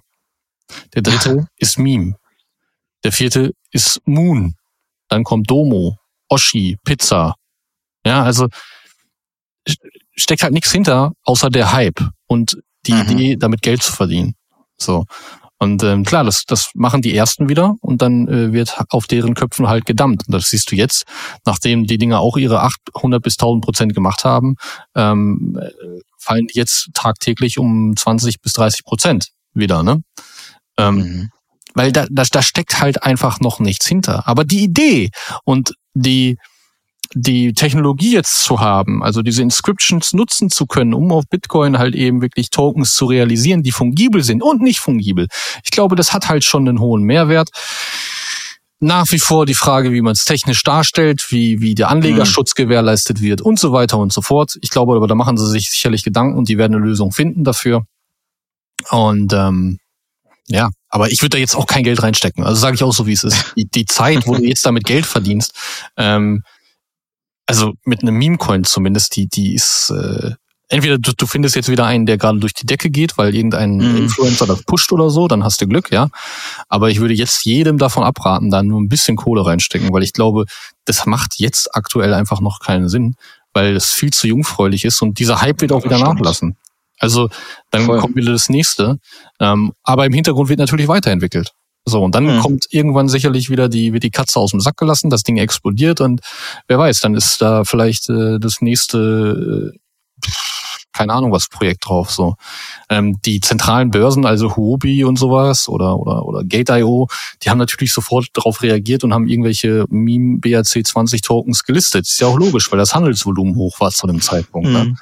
Der dritte ist Meme. Der vierte ist Moon. Dann kommt Domo, Oshi, Pizza. Ja, also steckt halt nichts hinter, außer der Hype und die mhm. Idee, damit Geld zu verdienen. So. Und ähm, klar, das, das machen die ersten wieder und dann äh, wird auf deren Köpfen halt gedammt. Und das siehst du jetzt, nachdem die Dinger auch ihre 800 bis 1000 Prozent gemacht haben, ähm, äh, fallen jetzt tagtäglich um 20 bis 30 Prozent wieder. Ne? Ähm, mhm. Weil da, da, da steckt halt einfach noch nichts hinter. Aber die Idee und die die Technologie jetzt zu haben, also diese Inscriptions nutzen zu können, um auf Bitcoin halt eben wirklich Tokens zu realisieren, die fungibel sind und nicht fungibel. Ich glaube, das hat halt schon einen hohen Mehrwert. Nach wie vor die Frage, wie man es technisch darstellt, wie, wie der Anlegerschutz mhm. gewährleistet wird und so weiter und so fort. Ich glaube aber, da machen sie sich sicherlich Gedanken und die werden eine Lösung finden dafür. Und ähm, ja, aber ich würde da jetzt auch kein Geld reinstecken. Also sage ich auch so, wie es ist. Die, die Zeit, wo du jetzt damit Geld verdienst, ähm, also mit einem Meme-Coin zumindest, die, die ist äh, entweder du, du findest jetzt wieder einen, der gerade durch die Decke geht, weil irgendein mhm. Influencer das pusht oder so, dann hast du Glück, ja. Aber ich würde jetzt jedem davon abraten, da nur ein bisschen Kohle reinstecken, weil ich glaube, das macht jetzt aktuell einfach noch keinen Sinn, weil es viel zu jungfräulich ist und dieser Hype wird auch wieder nachlassen. Also dann Voll. kommt wieder das nächste. Ähm, aber im Hintergrund wird natürlich weiterentwickelt. So, und dann mhm. kommt irgendwann sicherlich wieder die, wird die Katze aus dem Sack gelassen, das Ding explodiert und wer weiß, dann ist da vielleicht äh, das nächste äh, keine Ahnung was Projekt drauf. So ähm, die zentralen Börsen, also Huobi und sowas oder oder oder Gate.io, die haben natürlich sofort darauf reagiert und haben irgendwelche Meme BRC 20 Tokens gelistet. Ist ja auch logisch, weil das Handelsvolumen hoch war zu dem Zeitpunkt. Ne? Mhm. Ne?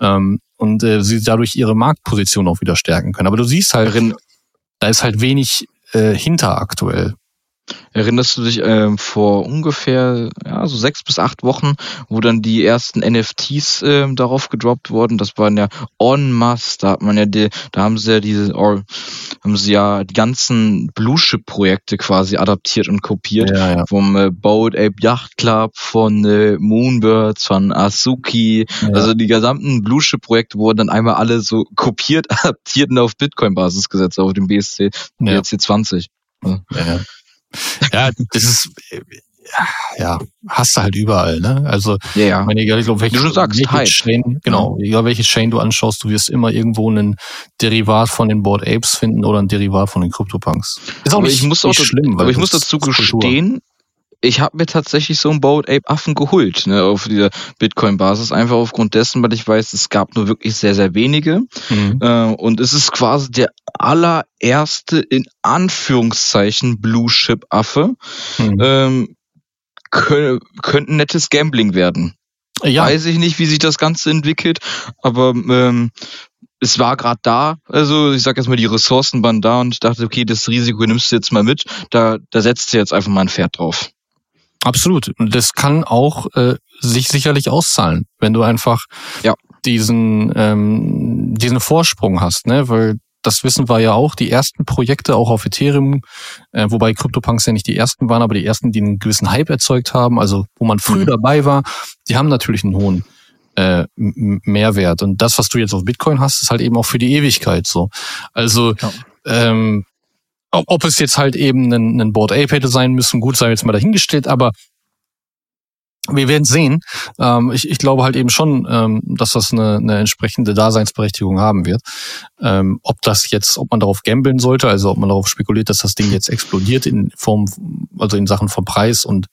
Ähm, und äh, sie dadurch ihre Marktposition auch wieder stärken können. Aber du siehst halt, da ist halt wenig äh, hinter aktuell. Erinnerst du dich ähm, vor ungefähr ja, so sechs bis acht Wochen, wo dann die ersten NFTs ähm, darauf gedroppt wurden? Das waren ja en masse. Da hat man ja die, da haben sie ja diese, or, haben sie ja die ganzen Blue Ship Projekte quasi adaptiert und kopiert. Ja, ja. Vom äh, Boat Ape Yacht Club, von äh, Moonbirds, von Asuki. Ja. Also die gesamten Blue Ship Projekte wurden dann einmal alle so kopiert, adaptiert und auf Bitcoin Basis gesetzt, auf dem BSC, BSC 20. Ja. ja. Ja, das ist, ja, hast du halt überall, ne? Also, ja, ja. Meine, egal, ich glaube, welche, du sagst, welche Chain, genau, egal welche Chain du anschaust, du wirst immer irgendwo ein Derivat von den Board Apes finden oder ein Derivat von den CryptoPunks. Ist auch aber nicht, ich muss nicht auch, schlimm, aber ich muss dazu gestehen, ich habe mir tatsächlich so einen Boat Ape Affen geholt, ne, auf dieser Bitcoin-Basis, einfach aufgrund dessen, weil ich weiß, es gab nur wirklich sehr, sehr wenige. Mhm. Äh, und es ist quasi der allererste, in Anführungszeichen, Blue Chip Affe. Mhm. Ähm, könnte ein nettes Gambling werden. Ja. Weiß ich nicht, wie sich das Ganze entwickelt, aber ähm, es war gerade da, also ich sag jetzt mal, die Ressourcen waren da und ich dachte, okay, das Risiko nimmst du jetzt mal mit, da, da setzt du jetzt einfach mal ein Pferd drauf. Absolut. Und das kann auch äh, sich sicherlich auszahlen, wenn du einfach ja. diesen, ähm, diesen Vorsprung hast, ne? Weil das wissen wir ja auch, die ersten Projekte auch auf Ethereum, äh, wobei CryptoPunks ja nicht die ersten waren, aber die ersten, die einen gewissen Hype erzeugt haben, also wo man früh mhm. dabei war, die haben natürlich einen hohen äh, Mehrwert. Und das, was du jetzt auf Bitcoin hast, ist halt eben auch für die Ewigkeit so. Also ja. ähm, ob es jetzt halt eben ein, ein Board Ape hätte sein müssen, gut, sei jetzt mal dahingestellt, aber wir werden sehen. Ähm, ich, ich glaube halt eben schon, ähm, dass das eine, eine entsprechende Daseinsberechtigung haben wird. Ähm, ob das jetzt, ob man darauf gambeln sollte, also ob man darauf spekuliert, dass das Ding jetzt explodiert in Form, also in Sachen von Preis und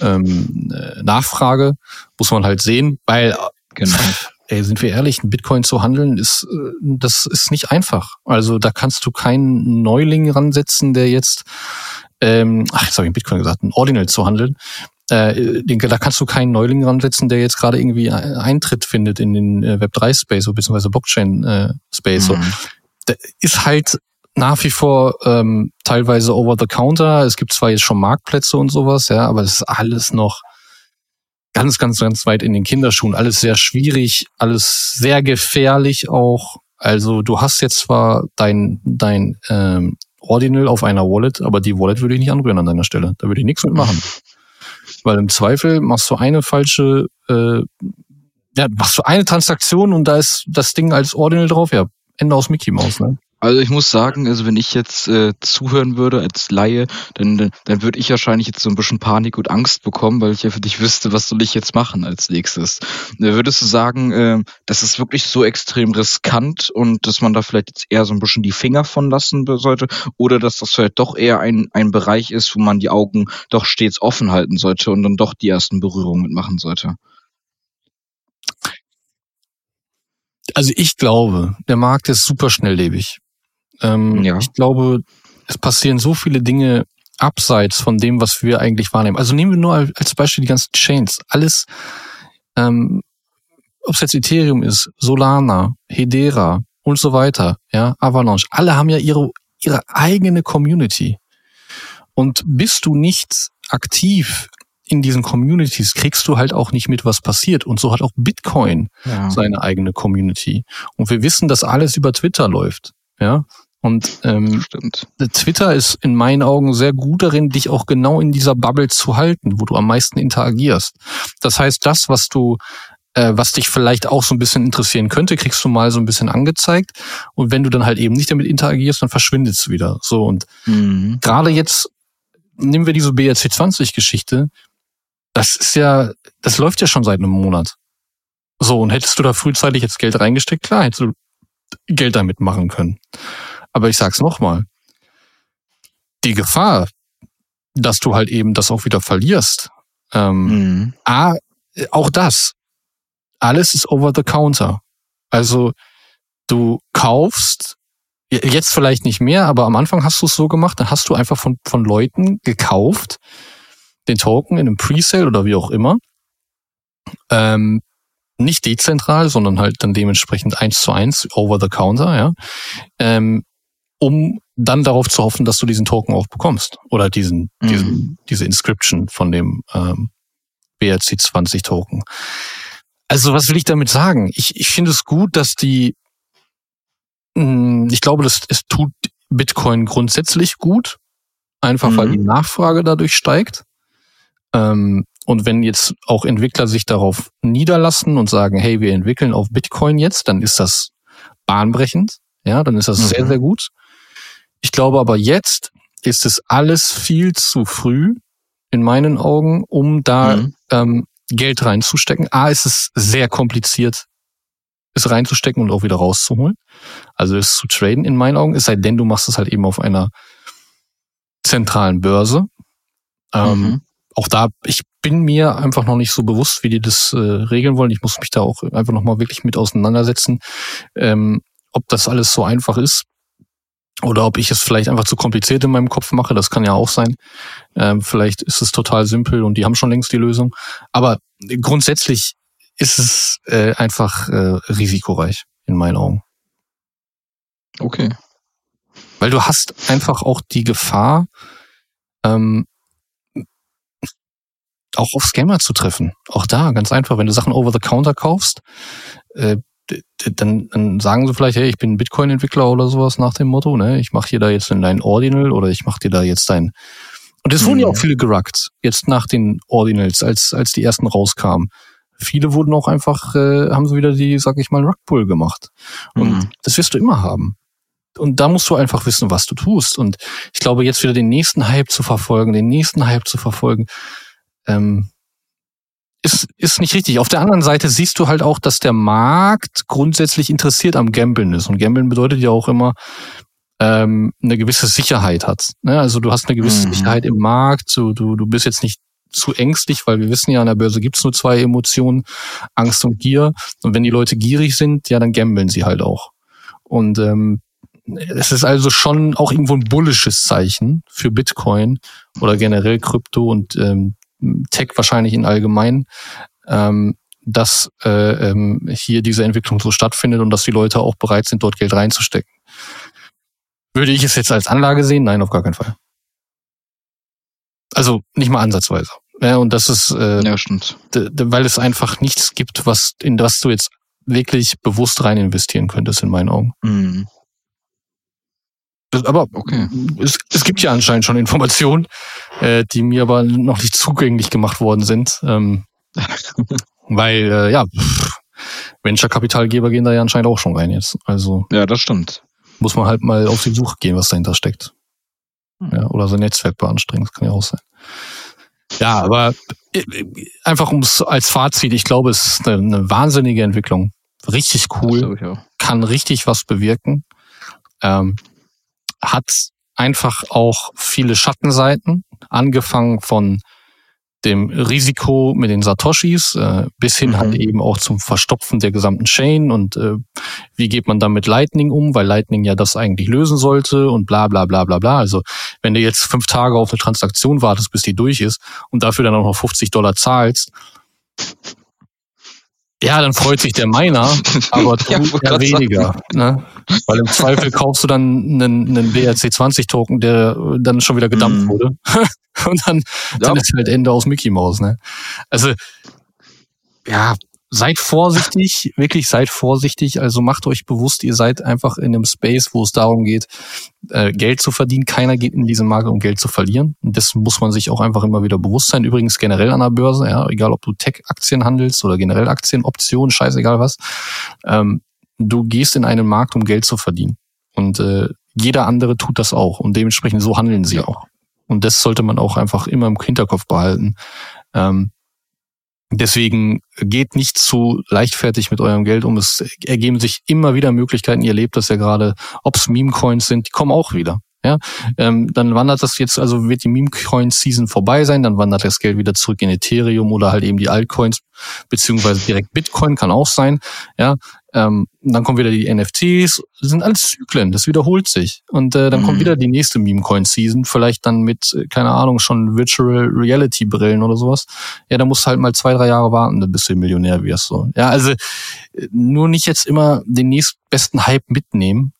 ähm, äh, Nachfrage, muss man halt sehen, weil genau ey, sind wir ehrlich, ein Bitcoin zu handeln, ist, äh, das ist nicht einfach. Also da kannst du keinen Neuling ransetzen, der jetzt, ähm, ach, jetzt habe ich Bitcoin gesagt, ein Ordinal zu handeln. Äh, da kannst du keinen Neuling ransetzen, der jetzt gerade irgendwie Eintritt findet in den äh, Web3-Space beziehungsweise Blockchain-Space. Mhm. So. ist halt nach wie vor ähm, teilweise over the counter. Es gibt zwar jetzt schon Marktplätze und sowas, ja, aber es ist alles noch ganz, ganz, ganz weit in den Kinderschuhen. Alles sehr schwierig, alles sehr gefährlich auch. Also du hast jetzt zwar dein, dein ähm, Ordinal auf einer Wallet, aber die Wallet würde ich nicht anrühren an deiner Stelle. Da würde ich nichts mitmachen. Weil im Zweifel machst du eine falsche, äh, ja, machst du eine Transaktion und da ist das Ding als Ordinal drauf, ja, Ende aus Mickey Mouse, ne? Also ich muss sagen, also wenn ich jetzt äh, zuhören würde als Laie, dann, dann, würde ich wahrscheinlich jetzt so ein bisschen Panik und Angst bekommen, weil ich ja für dich wüsste, was soll ich jetzt machen als nächstes. Da würdest du sagen, äh, das ist wirklich so extrem riskant und dass man da vielleicht jetzt eher so ein bisschen die Finger von lassen sollte oder dass das vielleicht doch eher ein, ein Bereich ist, wo man die Augen doch stets offen halten sollte und dann doch die ersten Berührungen mitmachen sollte? Also ich glaube, der Markt ist super schnelllebig. Ähm, ja. Ich glaube, es passieren so viele Dinge abseits von dem, was wir eigentlich wahrnehmen. Also nehmen wir nur als Beispiel die ganzen Chains. Alles, ähm, ob es jetzt Ethereum ist, Solana, Hedera und so weiter, ja, Avalanche, alle haben ja ihre, ihre eigene Community. Und bist du nicht aktiv in diesen Communities, kriegst du halt auch nicht mit, was passiert. Und so hat auch Bitcoin ja. seine eigene Community. Und wir wissen, dass alles über Twitter läuft. Ja. Und ähm, Stimmt. Twitter ist in meinen Augen sehr gut darin, dich auch genau in dieser Bubble zu halten, wo du am meisten interagierst. Das heißt, das, was du äh, was dich vielleicht auch so ein bisschen interessieren könnte, kriegst du mal so ein bisschen angezeigt. Und wenn du dann halt eben nicht damit interagierst, dann verschwindet es wieder. So und mhm. gerade jetzt nehmen wir diese BRC 20 Geschichte. Das ist ja, das läuft ja schon seit einem Monat. So und hättest du da frühzeitig jetzt Geld reingesteckt, klar, hättest du Geld damit machen können. Aber ich sag's nochmal. Die Gefahr, dass du halt eben das auch wieder verlierst, ähm, mhm. A, auch das alles ist over the counter. Also du kaufst jetzt vielleicht nicht mehr, aber am Anfang hast du es so gemacht, dann hast du einfach von, von Leuten gekauft, den Token in einem Presale oder wie auch immer. Ähm, nicht dezentral, sondern halt dann dementsprechend eins zu eins over the counter, ja. Ähm, um dann darauf zu hoffen, dass du diesen Token auch bekommst. Oder diesen, mhm. diesen, diese Inscription von dem ähm, BRC20 Token. Also was will ich damit sagen? Ich, ich finde es gut, dass die, mh, hm, ich glaube, das, es tut Bitcoin grundsätzlich gut, einfach mhm. weil die Nachfrage dadurch steigt. Ähm, und wenn jetzt auch Entwickler sich darauf niederlassen und sagen, hey, wir entwickeln auf Bitcoin jetzt, dann ist das bahnbrechend. Ja, dann ist das mhm. sehr, sehr gut. Ich glaube aber jetzt ist es alles viel zu früh in meinen Augen, um da mhm. ähm, Geld reinzustecken. A, ist es sehr kompliziert, es reinzustecken und auch wieder rauszuholen. Also es zu traden in meinen Augen, es sei denn, du machst es halt eben auf einer zentralen Börse. Ähm, mhm. Auch da, ich bin mir einfach noch nicht so bewusst, wie die das äh, regeln wollen. Ich muss mich da auch einfach nochmal wirklich mit auseinandersetzen, ähm, ob das alles so einfach ist. Oder ob ich es vielleicht einfach zu kompliziert in meinem Kopf mache, das kann ja auch sein. Ähm, vielleicht ist es total simpel und die haben schon längst die Lösung. Aber grundsätzlich ist es äh, einfach äh, risikoreich in meinen Augen. Okay. Weil du hast einfach auch die Gefahr, ähm, auch auf Scammer zu treffen. Auch da, ganz einfach, wenn du Sachen over the counter kaufst, äh, dann, dann sagen sie vielleicht, hey, ich bin Bitcoin-Entwickler oder sowas nach dem Motto, ne? Ich mache hier da jetzt dein Ordinal oder ich mache dir da jetzt dein. Und es wurden ja auch mhm. viele geruckt, jetzt nach den Ordinals, als, als die ersten rauskamen. Viele wurden auch einfach, äh, haben sie wieder die, sag ich mal, Rugpull gemacht. Und mhm. das wirst du immer haben. Und da musst du einfach wissen, was du tust. Und ich glaube, jetzt wieder den nächsten Hype zu verfolgen, den nächsten Hype zu verfolgen, ähm, ist, ist nicht richtig. Auf der anderen Seite siehst du halt auch, dass der Markt grundsätzlich interessiert am Gambeln ist. Und Gambeln bedeutet ja auch immer, ähm, eine gewisse Sicherheit hat. Ne? Also du hast eine gewisse mhm. Sicherheit im Markt, du, du, du bist jetzt nicht zu ängstlich, weil wir wissen ja, an der Börse gibt's nur zwei Emotionen, Angst und Gier. Und wenn die Leute gierig sind, ja, dann gambeln sie halt auch. Und ähm, es ist also schon auch irgendwo ein bullisches Zeichen für Bitcoin oder generell Krypto und ähm, Tech wahrscheinlich in allgemein, ähm, dass äh, ähm, hier diese Entwicklung so stattfindet und dass die Leute auch bereit sind, dort Geld reinzustecken. Würde ich es jetzt als Anlage sehen? Nein, auf gar keinen Fall. Also nicht mal ansatzweise. Ja, und das ist, äh, ja, stimmt. weil es einfach nichts gibt, was in das du jetzt wirklich bewusst rein investieren könntest, in meinen Augen. Mhm. Aber okay. es, es gibt ja anscheinend schon Informationen, äh, die mir aber noch nicht zugänglich gemacht worden sind. Ähm, weil, äh, ja, Venture-Kapitalgeber gehen da ja anscheinend auch schon rein jetzt. Also ja, das stimmt. Muss man halt mal auf die Suche gehen, was dahinter steckt. Hm. Ja, oder sein Netzwerk beanstrengen, das kann ja auch sein. Ja, aber äh, einfach ums als Fazit, ich glaube, es ist eine, eine wahnsinnige Entwicklung. Richtig cool. Kann richtig was bewirken. Ähm, hat einfach auch viele Schattenseiten, angefangen von dem Risiko mit den Satoshis äh, bis hin halt mhm. halt eben auch zum Verstopfen der gesamten Chain und äh, wie geht man dann mit Lightning um, weil Lightning ja das eigentlich lösen sollte und bla bla bla bla bla. Also wenn du jetzt fünf Tage auf eine Transaktion wartest, bis die durch ist und dafür dann auch noch 50 Dollar zahlst, Ja, dann freut sich der Miner, aber du ja, weniger. Ne? Weil im Zweifel kaufst du dann einen, einen BRC20-Token, der dann schon wieder gedampft mm. wurde. Und dann, ja. dann ist halt Ende aus Mickey Mouse. Ne? Also, ja, seid vorsichtig, wirklich seid vorsichtig. Also macht euch bewusst, ihr seid einfach in einem Space, wo es darum geht, äh, Geld zu verdienen. Keiner geht in diesen Markt, um Geld zu verlieren. Und das muss man sich auch einfach immer wieder bewusst sein. Übrigens generell an der Börse, ja, egal ob du Tech-Aktien handelst oder generell Aktien, Optionen, scheißegal was. Ähm, du gehst in einen Markt, um Geld zu verdienen. Und äh, jeder andere tut das auch. Und dementsprechend so handeln sie auch. Und das sollte man auch einfach immer im Hinterkopf behalten. Ähm, Deswegen geht nicht zu leichtfertig mit eurem Geld um. Es ergeben sich immer wieder Möglichkeiten. Ihr lebt das ja gerade, ob es Meme-Coins sind, die kommen auch wieder. Ja, ähm, dann wandert das jetzt, also wird die Meme-Coin-Season vorbei sein, dann wandert das Geld wieder zurück in Ethereum oder halt eben die Altcoins, beziehungsweise direkt Bitcoin kann auch sein. Ja, ähm, dann kommen wieder die NFTs, das sind alles Zyklen, das wiederholt sich. Und äh, dann mhm. kommt wieder die nächste Meme-Coin-Season, vielleicht dann mit, äh, keine Ahnung, schon Virtual Reality-Brillen oder sowas. Ja, da musst du halt mal zwei, drei Jahre warten, bis du Millionär wirst. So. Ja, also äh, nur nicht jetzt immer den nächstbesten Hype mitnehmen,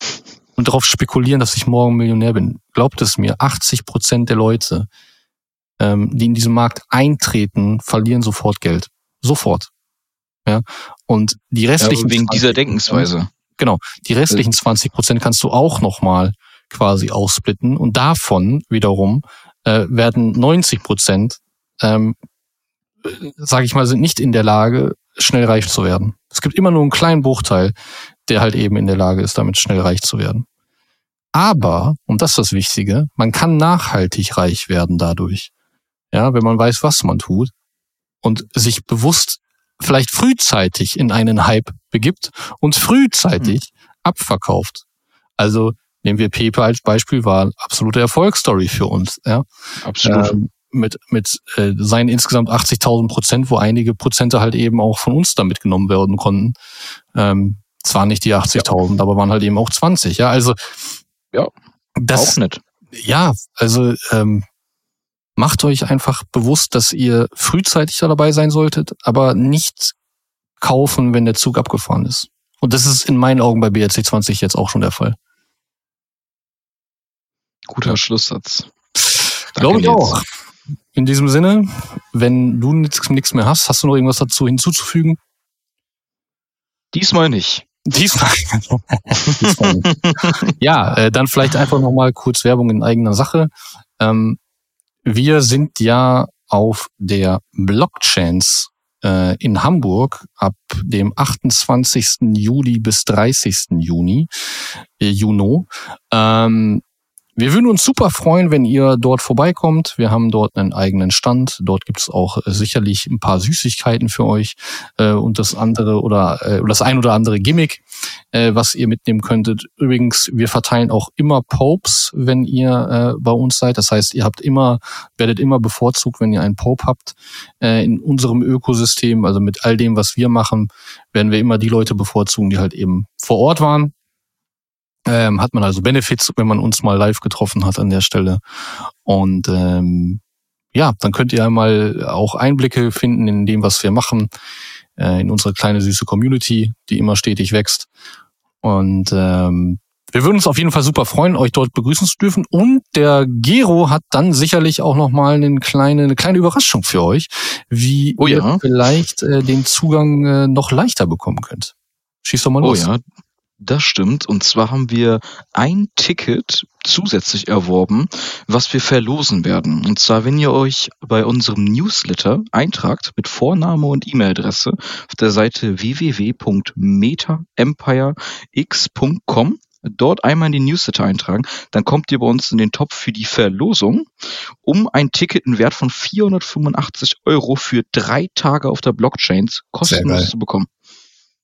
und darauf spekulieren, dass ich morgen Millionär bin. Glaubt es mir, 80 Prozent der Leute, ähm, die in diesen Markt eintreten, verlieren sofort Geld. Sofort. Ja. Und die restlichen. Ja, wegen dieser Denkensweise. Genau. Die restlichen 20 Prozent kannst du auch nochmal quasi aussplitten. Und davon wiederum äh, werden 90 Prozent, ähm, sage ich mal, sind nicht in der Lage, schnell reich zu werden. Es gibt immer nur einen kleinen Bruchteil, der halt eben in der Lage ist, damit schnell reich zu werden. Aber, und das ist das Wichtige, man kann nachhaltig reich werden dadurch. Ja, wenn man weiß, was man tut und sich bewusst vielleicht frühzeitig in einen Hype begibt und frühzeitig mhm. abverkauft. Also nehmen wir Pepe als Beispiel, war eine absolute Erfolgsstory für uns. Ja. Absolut. Ähm, mit mit äh, seinen insgesamt 80.000 Prozent, wo einige Prozente halt eben auch von uns da mitgenommen werden konnten. Ähm, zwar nicht die 80.000, ja. aber waren halt eben auch 20. Ja, also ja, das, auch nicht. Ja, also ähm, macht euch einfach bewusst, dass ihr frühzeitig da dabei sein solltet, aber nicht kaufen, wenn der Zug abgefahren ist. Und das ist in meinen Augen bei BRC 20 jetzt auch schon der Fall. Guter. Schlusssatz. Glaube ich auch. In diesem Sinne, wenn du nichts mehr hast, hast du noch irgendwas dazu hinzuzufügen? Diesmal nicht. Diesmal. Diesmal ja, äh, dann vielleicht einfach nochmal kurz Werbung in eigener Sache. Ähm, wir sind ja auf der Blockchains äh, in Hamburg ab dem 28. Juli bis 30. Juni, äh, Juno. Ähm, wir würden uns super freuen, wenn ihr dort vorbeikommt. Wir haben dort einen eigenen Stand. Dort gibt es auch äh, sicherlich ein paar Süßigkeiten für euch äh, und das andere oder äh, das ein oder andere Gimmick, äh, was ihr mitnehmen könntet. Übrigens, wir verteilen auch immer Popes, wenn ihr äh, bei uns seid. Das heißt, ihr habt immer, werdet immer bevorzugt, wenn ihr einen Pope habt. Äh, in unserem Ökosystem, also mit all dem, was wir machen, werden wir immer die Leute bevorzugen, die halt eben vor Ort waren ähm, hat man also Benefits, wenn man uns mal live getroffen hat an der Stelle. Und ähm, ja, dann könnt ihr mal auch Einblicke finden in dem, was wir machen, äh, in unsere kleine süße Community, die immer stetig wächst. Und ähm, wir würden uns auf jeden Fall super freuen, euch dort begrüßen zu dürfen. Und der Gero hat dann sicherlich auch nochmal eine kleine, eine kleine Überraschung für euch, wie oh ja. ihr vielleicht äh, den Zugang äh, noch leichter bekommen könnt. Schieß doch mal oh los. Oh ja, das stimmt. Und zwar haben wir ein Ticket zusätzlich erworben, was wir verlosen werden. Und zwar, wenn ihr euch bei unserem Newsletter eintragt mit Vorname und E-Mail-Adresse auf der Seite www.metaempirex.com, dort einmal in die Newsletter eintragen, dann kommt ihr bei uns in den Topf für die Verlosung, um ein Ticket in Wert von 485 Euro für drei Tage auf der Blockchain kostenlos zu bekommen.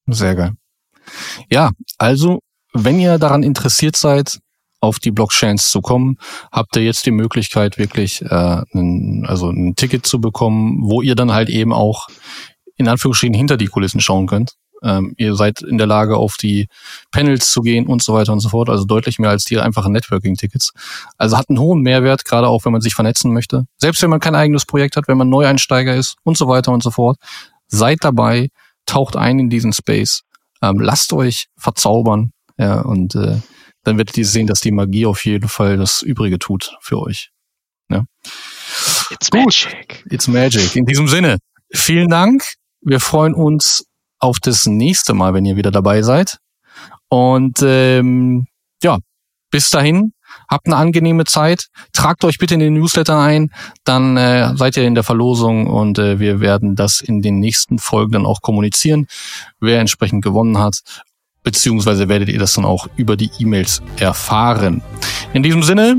Sehr geil. Ja, also wenn ihr daran interessiert seid, auf die Blockchains zu kommen, habt ihr jetzt die Möglichkeit, wirklich äh, ein, also ein Ticket zu bekommen, wo ihr dann halt eben auch in Anführungsstrichen hinter die Kulissen schauen könnt. Ähm, ihr seid in der Lage, auf die Panels zu gehen und so weiter und so fort. Also deutlich mehr als die einfachen Networking-Tickets. Also hat einen hohen Mehrwert, gerade auch wenn man sich vernetzen möchte. Selbst wenn man kein eigenes Projekt hat, wenn man Neueinsteiger ist und so weiter und so fort. Seid dabei, taucht ein in diesen Space, ähm, lasst euch verzaubern, ja, und äh, dann werdet ihr sehen, dass die Magie auf jeden Fall das Übrige tut für euch. Ja. It's magic. It's magic. In diesem Sinne, vielen Dank. Wir freuen uns auf das nächste Mal, wenn ihr wieder dabei seid. Und ähm, ja, bis dahin, habt eine angenehme Zeit. Tragt euch bitte in den Newsletter ein, dann äh, seid ihr in der Verlosung und äh, wir werden das in den nächsten Folgen dann auch kommunizieren, wer entsprechend gewonnen hat. Beziehungsweise werdet ihr das dann auch über die E-Mails erfahren. In diesem Sinne,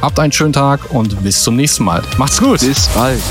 habt einen schönen Tag und bis zum nächsten Mal. Macht's gut. Bis bald.